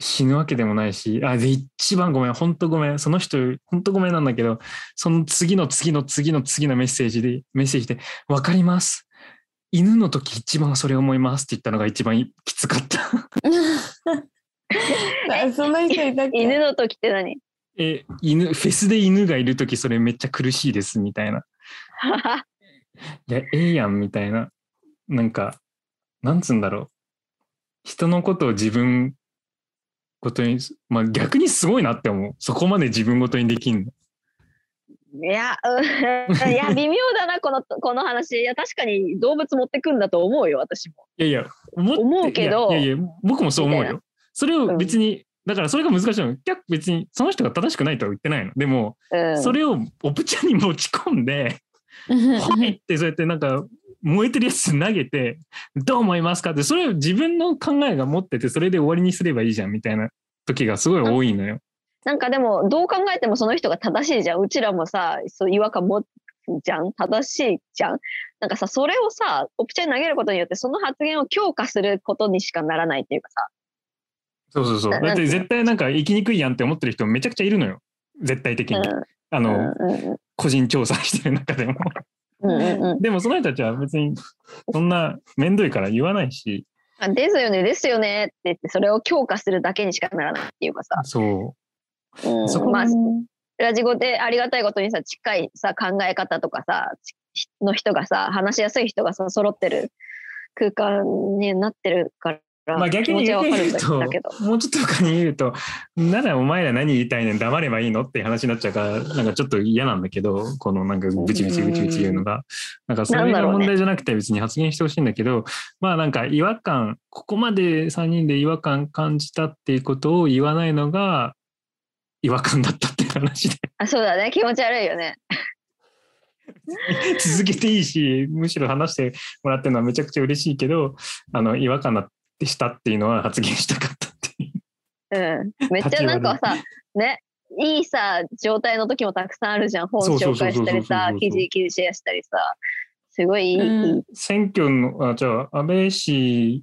死ぬわけでもないし、あ、で、一番ごめん、本当ごめん、その人、本当ごめんなんだけど、その次の次の次の次のメッセージで、メッセージで、わかります。犬の時一番それ思いますって言ったのが一番きつかった。あその人いたっけ犬の時って何？え、犬、フェスで犬がいる時それめっちゃ苦しいですみたいな。いや、ええやんみたいな。なんか、なんつうんだろう。人のことを自分ことに、まあ逆にすごいなって思う。そこまで自分ごとにできんの。いや、うん、いや、微妙だな、この、この話。いや、確かに動物持ってくんだと思うよ、私も。いやいや、思うけどいやいや僕もそう思うよ。それを別に、だからそれが難しいの。別にその人が正しくないとは言ってないの。でも、うん、それをオプチャに持ち込んで、はいってそうやってなんか燃えてるやつ投げて、どう思いますか？って、それを自分の考えが持ってて、それで終わりにすればいいじゃんみたいな時がすごい多いのよ。なんかでも、どう考えてもその人が正しいじゃん。うちらもさ、そう違和感持つじゃん。正しいじゃん。なんかさ、それをさ、オプチャに投げることによって、その発言を強化することにしかならないっていうかさ。そうそうそう。なだって絶対なんか生きにくいやんって思ってる人めちゃくちゃいるのよ。絶対的に。うんあの、うんうん個人調査してる中でも。うんうんうん でもその人たちは別にそんな面倒いから言わないし、あですよね、ですよねって言って、それを強化するだけにしかならないっていうかさ。そうんそこまあ、ラジゴでありがたいことにさ、近いさ、考え方とかさ、ちの人がさ、話しやすい人がさ、揃ってる空間になってるから、まあ逆に言うともうちょっと他に言うと、ならお前ら何言いたいねん黙ればいいのって話になっちゃうから、なんかちょっと嫌なんだけど、このなんかブチブチブチブチ言うのが。なんかそれが問題じゃなくて別に発言してほしいんだけど、まあなんか違和感、ここまで3人で違和感感じたっていうことを言わないのが違和感だったって話で。あ、そうだね。気持ち悪いよね。続けていいし、むしろ話してもらってるのはめちゃくちゃ嬉しいけど、あの、違和感でしたっていうのは発言したかったっていう。うん。めっちゃなんかさ、ね、いいさ、状態の時もたくさんあるじゃん。本紹介したりさ記事、記事シェアしたりさ。すごいいい。うんいい選挙の、あ、じゃあ、安倍氏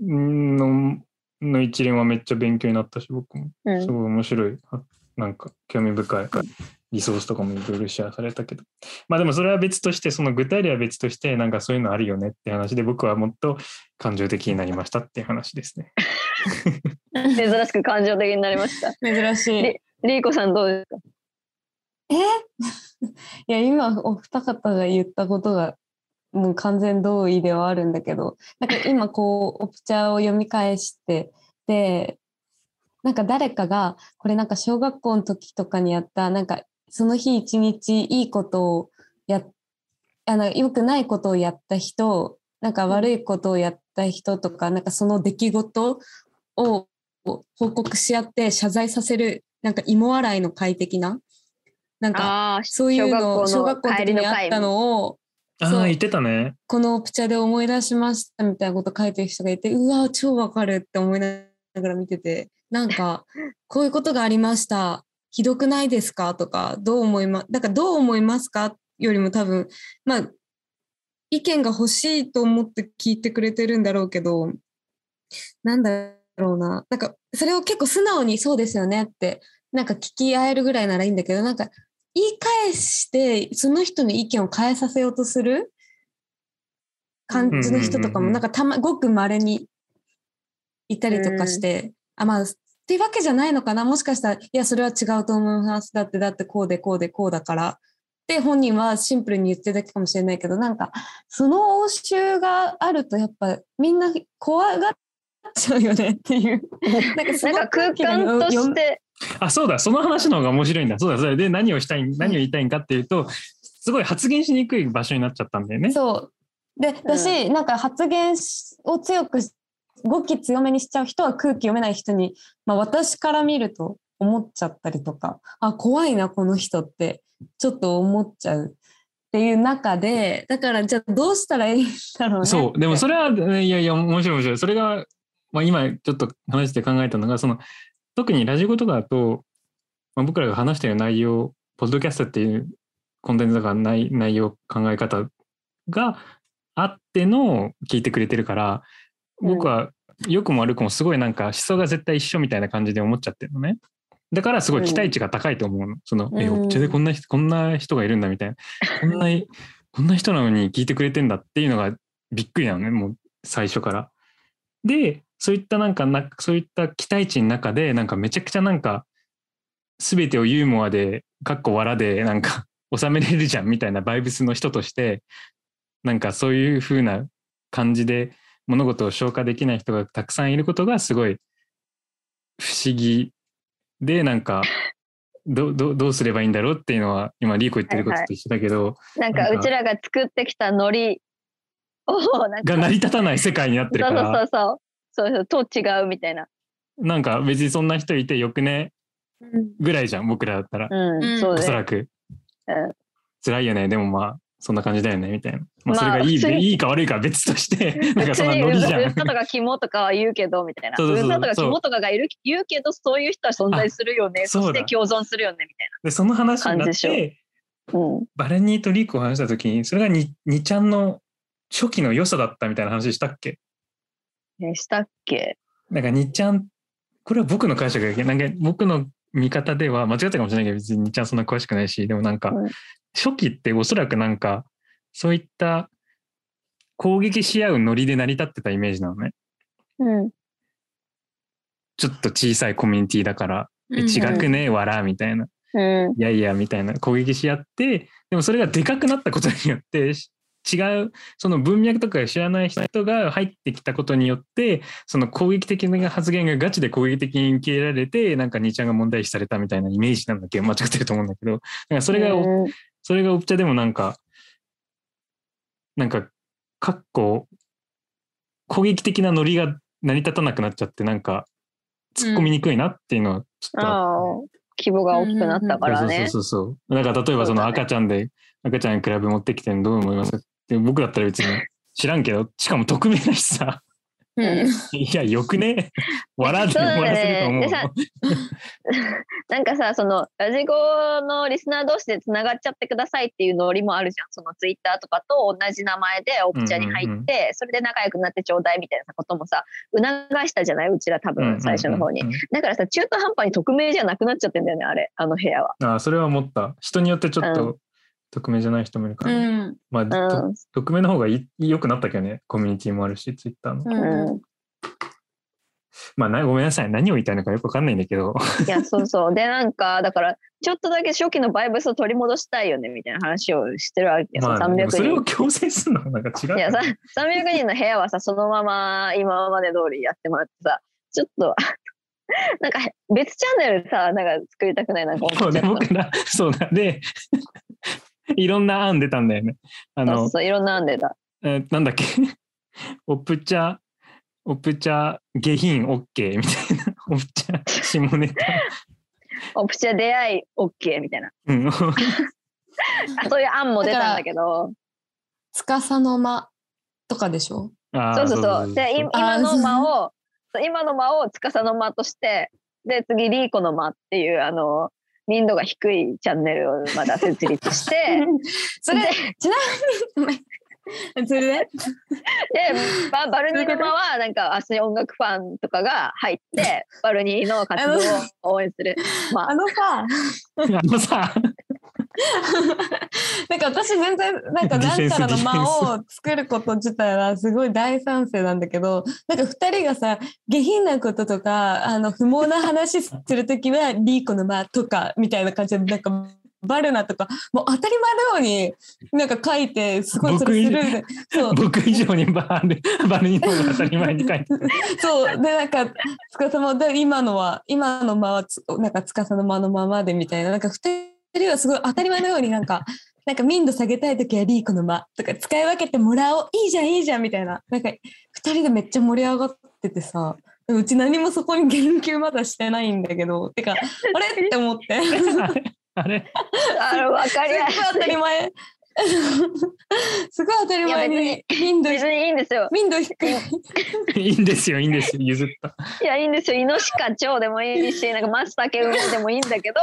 のの一連はめっちゃ勉強になったし、僕も。うんすごい面白い。あなんか、興味深いリソースとかもいろいろシェアされたけど。まあでもそれは別として、その具体例は別として、なんかそういうのあるよねって話で、僕はもっと感情的になりましたっていう話ですね。珍しく感情的になりました。珍しい。でリーコさんどうですか？いや、今、お二方が言ったことが、もう完全同意ではあるんだけど、なんか今こう、オプチャーを読み返して、で、なんか誰かが、これなんか小学校の時とかにやった、なんかその日一日いいことをやっ、あの、良くないことをやった人、なんか悪いことをやった人とか、なんかその出来事を報告し合って謝罪させる、なんか芋洗いの会的な、なんか、そういうのを小学校の時にあったのを、あ言ってたね。このプチャで思い出しましたみたいなこと書いてる人がいて、うわ、超わかるって思いながら見てて、なんか、こういうことがありました。ひどくないですか？とか、どう思いま、だからどう思いますか？よりも多分、まあ、意見が欲しいと思って聞いてくれてるんだろうけど、なんだろうな。なんか、それを結構素直にそうですよねって、なんか聞き合えるぐらいならいいんだけど、なんか、言い返して、その人の意見を変えさせようとする感じの人とかも、うんうんうんうんなんかたま、ごく稀にいたりとかして、あ、まあ、っていうわけじゃないのかな？もしかしたら、いや、それは違うと思います。だって、だってこうでこうでこうだから。って本人はシンプルに言ってるだけかもしれないけど、なんか、その応酬があると、やっぱみんな怖がっちゃうよねっていう。なんかすごく気が間とよして、あ、そうだ、その話の方が面白いんだ。そうだ、それで何をしたい、何を言いたいんかっていうと、すごい発言しにくい場所になっちゃったんだよね。そう。で、私、なんか発言しを強くし、語気強めにしちゃう人は空気読めない人に、まあ私から見ると思っちゃったりとか、あ、怖いな、この人って、ちょっと思っちゃうっていう中で、だからじゃあどうしたらいいんだろうね。そう、でもそれ、れは、いやいや、面白い面白い。それが、まあ、今ちょっと話して考えたのが、その、特にラジコとかだと、まあ、僕らが話してる内容、ポッドキャストっていうコンテンツだから内内容、考え方があっての聞いてくれてるから、僕は良くも悪くもすごいなんか思想が絶対一緒みたいな感じで思っちゃってるのね。だからすごい期待値が高いと思うの。その、え、うんおっちゃでこんな人、こんな人がいるんだみたいな。こんな、こんな人なのに聞いてくれてんだっていうのがびっくりなのね、もう最初から。で、そういったなんかな、そういった期待値の中で、なんかめちゃくちゃなんか、すべてをユーモアで、かっこ笑で、なんか 収めれるじゃんみたいなバイブスの人として、なんかそういう風な感じで物事を消化できない人がたくさんいることがすごい不思議で、なんか、どどどうすればいいんだろうっていうのは今リーコ言ってることと一緒だけど、なんかうちらが作ってきたノリを、なんか、が成り立たない世界になってるそうから。そうそうそう、そう。そう、と違うみたいな。なんか別にそんな人いてよくね？ぐらいじゃん僕らだったら、うん。おそらく。うん。辛いよね。でもまあそんな感じだよねみたいな、まあ、まあそれがいい,、普通にいいか悪いかは別として なん普かそんなノリじゃんザとか肝とかは言うけどみたいな。そうそうそうウザとか肝とかがいる言うけどそういう人は存在するよね。あそして共存するよねみたいでその話になってな。うん。バレニーとリーコを話した時にそれがににちゃんの初期の良さだったみたいな話したっけ？えしたっけ？なんかにちゃんこれは僕の解釈だけ？どなんか僕の見方では間違ったかもしれないけど別ににちゃんそんな詳しくないしでもなんか、うん初期っておそらくなんかそういった攻撃し合うノリで成り立ってたイメージなのね。うん。ちょっと小さいコミュニティだから、えうん。違くねえわらみたいな。うん。いやいやみたいな。攻撃し合ってでもそれがでかくなったことによってし違うその文脈とか知らない人が入ってきたことによってその攻撃的な発言がガチで攻撃的に受け入れられてなんか兄ちゃんが問題視されたみたいなイメージなんだけど間違ってると思うんだけどなんかそれがうんそれがオプチャでもなんかなんかかっこ攻撃的なノリが成り立たなくなっちゃってなんか突っ込みにくいなっていうのはちょっとあってああ、規模が大きくなったからね。そうそうそうそう。だから例えばその赤ちゃんで、赤ちゃんにクラブ持ってきてどう思いますって僕だったら別に知らんけど、しかも匿名だしさ、うん。いや、よくね、笑ってそうだね。終わらせると思う。でさ なんかさ、そのラジゴのリスナー同士でつながっちゃってくださいっていうノリもあるじゃん。そのツイッターとかと同じ名前でオプチャに入って、それで仲良くなってちょうだいみたいなこともさ、促したじゃない？うちら多分最初の方に。だからさ、中途半端に匿名じゃなくなっちゃってんだよね、あれ、あの部屋は。ああ、それは思った。人によってちょっうと匿名じゃない人もいるかうら、んまあ、うとん。匿名の方が良くなったけどね、コミュニティもあるし、ツイッターの。うんうんまあな、ごめんなさい。何を言いたいのかよくわかんないんだけど。いや、そうそう。で、なんか、だから、ちょっとだけ初期のバイブスを取り戻したいよね、みたいな話をしてるわけよ。まあ、300でもそれを人。強制するのはなんか違う。いや、さ300人の部屋はさ、そのまま今まで通りやってもらってさ、ちょっと、なんか別チャンネルさ、なんか作りたくないな、こそうで僕ら、そうだ。で、いろんな案出たんだよね。あのそう、そう、いろんな案でだ。えーなんだっけ？オプチャ、オプチャ下品 OK みたいな。オプチャ下ネタ。オプチャ出会い OK みたいな。うん。あそういう案も出たんだけど、司の間とかでしょ？そうそうそう。で、今今の間を、そう今の間を司の間として、で、次、リーコの間っていう、あの、民度が低いチャンネルをまだ設立して、それ、ちなみに、それで、で、ババルニーの間は、なんか、アス音楽ファンとかが入って、バルニーの活動を応援する。まあ、あのさ、あのさ、なんか私全然なんかなんたらの間を作ること自体はすごい大賛成なんだけどなんか2人がさ下品なこととかあの不毛な話する時は「リーコの間」とかみたいな感じでなんか。バルナとかもう当たり前のようになんか書いてすごいそれする。僕以上にバルバルニの方が当たり前に書いて そう。でなんか司もで今のは今の間はつなんか司の間のままでみたいな。なんか2りはすごい当たり前のようになんか なんか民度下げたい時はリーコの間とか使い分けてもらおう。いいじゃんいいじゃんみたいな。なんか2人でめっちゃ盛り上がっててさ。うち何もそこに言及まだしてないんだけど。てかあれ？って思って。あれ？あ分かりやすい。当たり前。すごい当たり前に民度別にいいんですよ。民度低い。いいんですよいいんですよ譲った。いやいいんですよ。イノシカチョウでもいいしなんかマスタケウメでもいいんだけど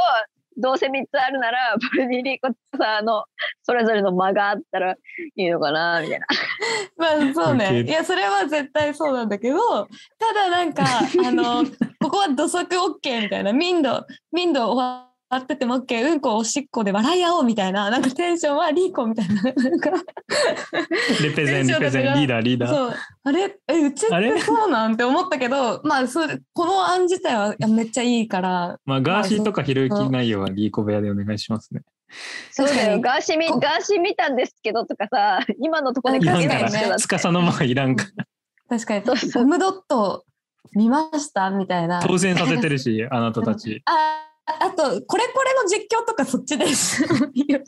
どうせ3つあるなら、バルニーリーコさんのそれぞれの間があったらいいのかな、みたいな。まあそうね。いや、それは絶対そうなんだけど、ただなんか、あの、ここは土足 OK みたいな、民度、民度終わってても OK、うんこおしっこで笑い合おうみたいな、なんかテンションはリーコみたいな、なんか、レペゼン、レペゼン、リーダー、リーダー。そう、あれ、え、うちっあれ？てそうなんて思ったけど、まあ、それ、この案自体はめっちゃいいから、まあ、ガーシーとかひろゆき内容はリーコ部屋でお願いしますね。そうだよ。確ガーシー見、こガーシー見たんですけどとかさ、今のところで書けない人だら、って。つかさのままいらんから。確かに、そうそうゴムドット見ましたみたいな。当選させてるし、あなたたち。ああと、これこれの実況とかそっちです。ツイッター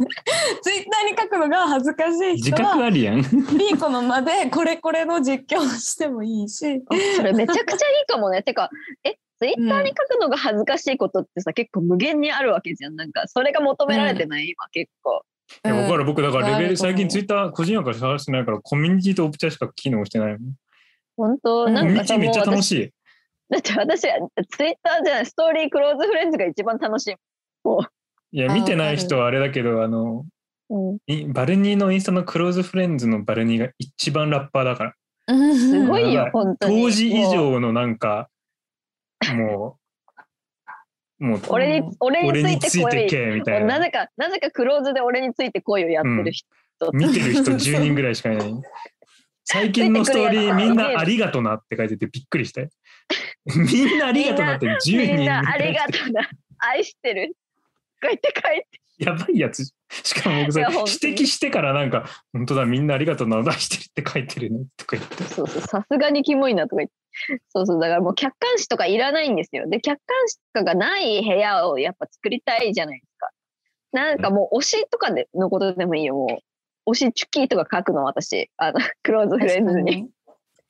に書くのが恥ずかしい自人は、覚あるやん。リーコの間でこれこれの実況をしてもいいし。それめちゃくちゃいいかもね。てか、え、ツイッターに書くのが恥ずかしいことってさ、結構無限にあるわけじゃん。なんか、それが求められてない、今結構。いや、僕ら僕だからレベル、最近ツイッター個人アカウント探してないから、コミュニティとオプチャしか機能してないもん。本当、うんコミュなんかィめっちゃ楽私、しい。だって私、ツイッターじゃない、ストーリークローズフレンズが一番楽しい。いや、あ見てない人はあれだけど、あの、うん、いバルニーのインスタのクローズフレンズのバルニーが一番ラッパーだから。すすごいよ本当に。当時以上のなんか、もう、もう、俺に、俺俺にについてけ、みたいな。なぜか、なぜかクローズで俺についてこいをやってる人。見てる人 10人ぐらいしかいない。最近のストーリーみんなありがとなって書いててびっくりして。みんなありがとなって10人みんなありがとうな。愛してる。書いて書いて。やばいやつ。しかも僕それ指摘してからなんか、本当だ、みんなありがとうな、出してるって書いてるねとか言って。そうそう、さすがにキモいなとか言って。そうそう、だからもう客観視とかいらないんですよ。で、客観視とかがない部屋をやっぱ作りたいじゃないですか。なんかもう推しとかでのことでもいいよ、もう。推しチュキとか書くの私。あの、クローズフレンズに。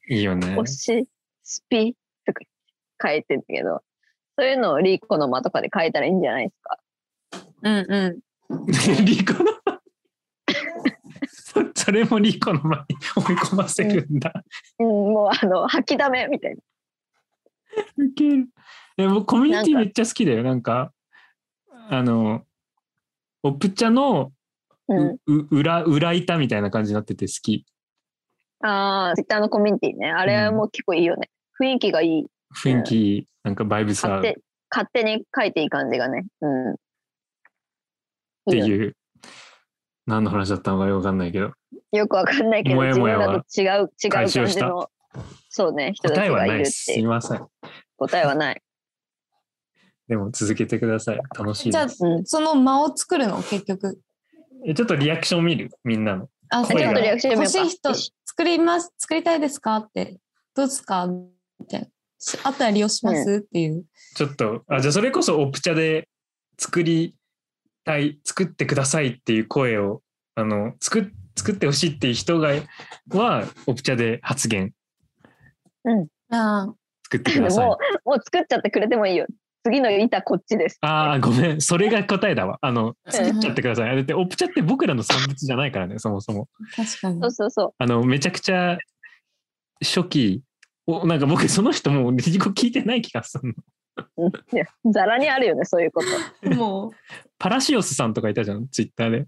いいよね。推し、スピとか書いてるけど、そういうのをリーコの間とかで書いたらいいんじゃないですか？うんう リコの？そ それもリコの前に追い込ませるんだ。うん、もうあの、吐きだめみたいな。ウケる。え、僕コミュニティめっちゃ好きだよ。なんか、あの、オプチャのうん。うう裏裏板みたいな感じになってて好き。ああ、ツイッターのコミュニティね。あれも結構いいよね。雰囲気がいい。雰囲気、なんかバイブス合うっ勝手勝手に書いていい感じがね。うん。ていいよいう。何の話だったのかよくわかんないけど。よくわかんないけど、もや自もやは分らと違う、違う感じの、そうね、人た答えはちがるっないいです。すていう。いません。答えはない。でも続けてください。楽しいじゃあ。その間を作るの？結局。えちょっとリアクション見る？みんなの。あ、ちょっとリアクション見欲しい人作ります。作りたいですか？って。どうですか？みたいな。しあったら利用します、っていう。ちょっと、あ、じゃあそれこそオプチャで作りたい、作ってくださいっていう声を、あの、作っ作ってほしいっていう人が、は、オプチャで発言、あ作ってくださいも。う、もう作っちゃってくれてもいいよ。次の板こっちです。ああ、ごめん。それが答えだわ。あの、あ。作っちゃってください。だって、オプチャって僕らの産物じゃないからね、そもそも。確かにそう。そうそあの、めちゃくちゃ初期、おなんか僕その人もうリジコ聞いてない気がするの。いや、ざらにあるよね、そういうこと。もパラシオスさんとかいたじゃん、ツイッターで。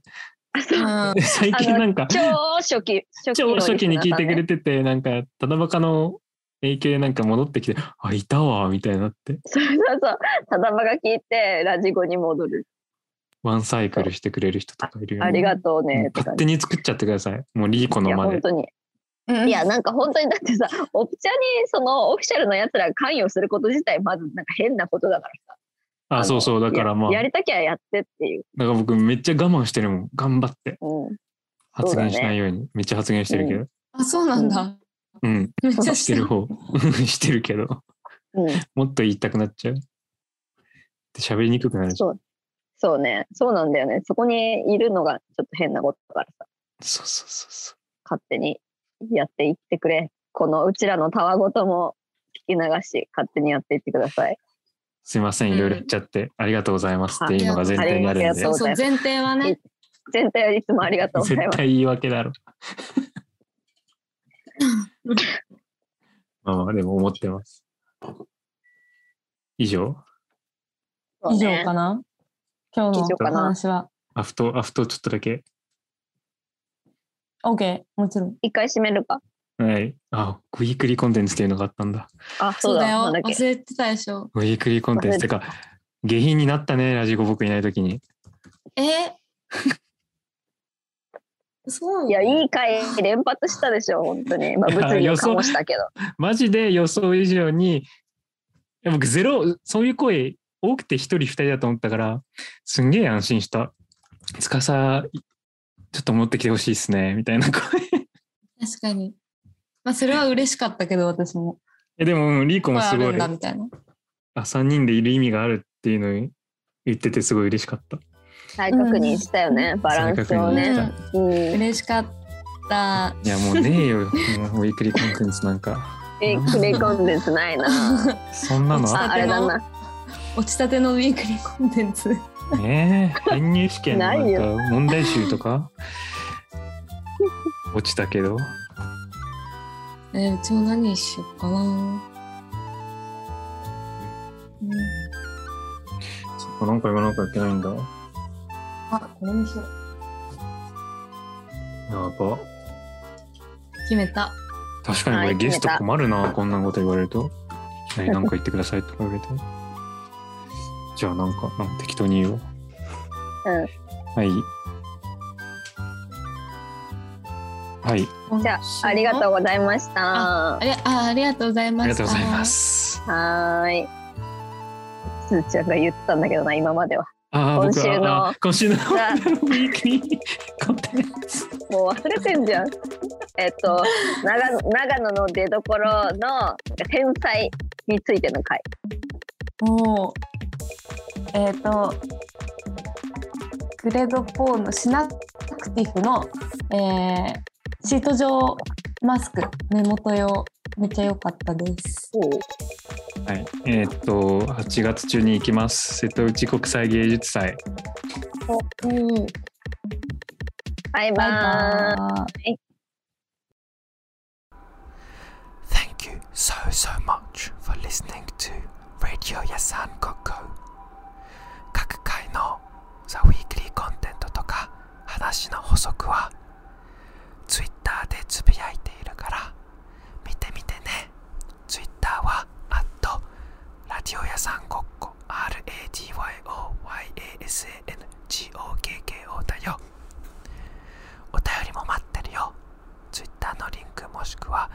あそうう、で最近なんか、超初期、初期超の初期に聞いてくれて。てて、なんか、ただバカの影響でなんか戻ってきて、あ、いたわ、みたいになって、そうそうそう。ただばが聞いて、ラジゴに戻る。ワンサイクルしてくれる人とかいるよ、ね。ありがとうね。勝手に作っちゃってください。もうリーコのまで。本当に。うんいや、なんか本当にだってさ、オプチャにそのオフィシャルのやつらが関与すること自体、まずなんか変なことだからさ。あ、のそうそう。だからまあ、ややりたきゃやってっていう。だから僕めっちゃ我慢してるもん。頑張ってうん。発言しないように。めっちゃ発言してるけど。あ、そうなんだ。うん。めっちゃしてる方。してる けど。うん。もっと言いたくなっちゃう。で喋りにくくなるし。そう。そうね。そうなんだよね。そこにいるのがちょっと変なことだからさ。そうそうそうそう。勝手にやっていってくれ。このうちらのたわごとも聞き流し、勝手にやっていってください。すいません。いろいろ言っちゃって、ありがとうございますっていうのが前提にあるんで。そうそう、前提はね。全体はいつもありがとうございます。絶対言い訳だろ。まあまあ、でも思ってます。以上？ね上かな？今日の以上かな話は。アフト、アフトちょっとだけ。OK、もちろん。一回閉めるか。はい。あ、ウィークリーコンテンツっていうのがあったんだ。あ、そそううだ。だよ。なんだ忘れてたでしょ。ウィークリーコンテンツ。てか、下品になったね、ラジコ僕いないときに。え？そういや、いい回連発したでしょ、本当に。まあ、物議を予想醸したけど。マジで予想以上に、いや僕ゼロ、そういう声多くて一人二人だと思ったから、すんげえ安心した。つかさ、ちょっと持ってきてほしいっすね、みたいな声。確かに。まあ、それは嬉しかったけど、私も。えでも、うんリーコもすごいあるん、だみたいな。あ、3人でいる意味があるっていうのを言っててすごい嬉しかった。再確認したよね、バランスをねし。うん。嬉しかった。いや、もうねえよ、ウィークリーコンテンツなんか。え、クレコンテンツないな。そんなのああ、あれだな。落ちたてのウィークリーコンテンツ。ねえ、編入試験のか問題集とか？落ちたけど？えーうちも何にしようかな。うんそっか、なんか言わなきゃいけないんだ。やあ、これにしよう。ば。決めた。確かにこはいれゲスト困るな、こんなこと言われると。何なんか言ってくださいとか言われると。じゃあなんか、なんか適当に言おう。うん。はい。はい、じゃあ、ありがとうございました。ありあありがとうございました。ありがとうございま。す。はーい。すーちゃんが言ってたんだけどな、今までは。あ今週のはあ今週のウがィークリーコンテンツ。もう忘れてんじゃん。えっと、長野長野の出所の天才についての回。もう、えっ、と、グレード4のシナクティフの、えーシート状マスク、目元用、めっちゃ良かったです。はい。えーっと、8月中に行きます。瀬戸内国際芸術祭。うん、バイバイイ。バイ。Thank you so so much for listening to Radio Yasan 各回の The Weekly コンテンツとか話の補足は Twitter でつぶやいているから見てみてね。Twitter はラディオ屋さんごっこ RADYOYASANGOKKO だよ。お便りも待ってるよ。Twitter のリンクもしくは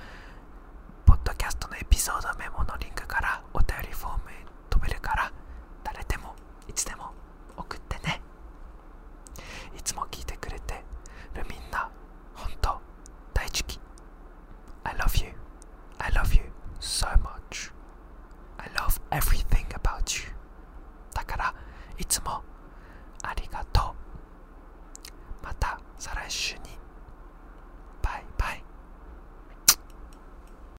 ポッドキャストのエピソードメモのリンクからお便りフォームへ飛べるから誰でもいつでもいつも聞いてくれてるみんな本当大好き I love you I love you so much I love everything about you だからいつもありがとうまた再来週にバイバイ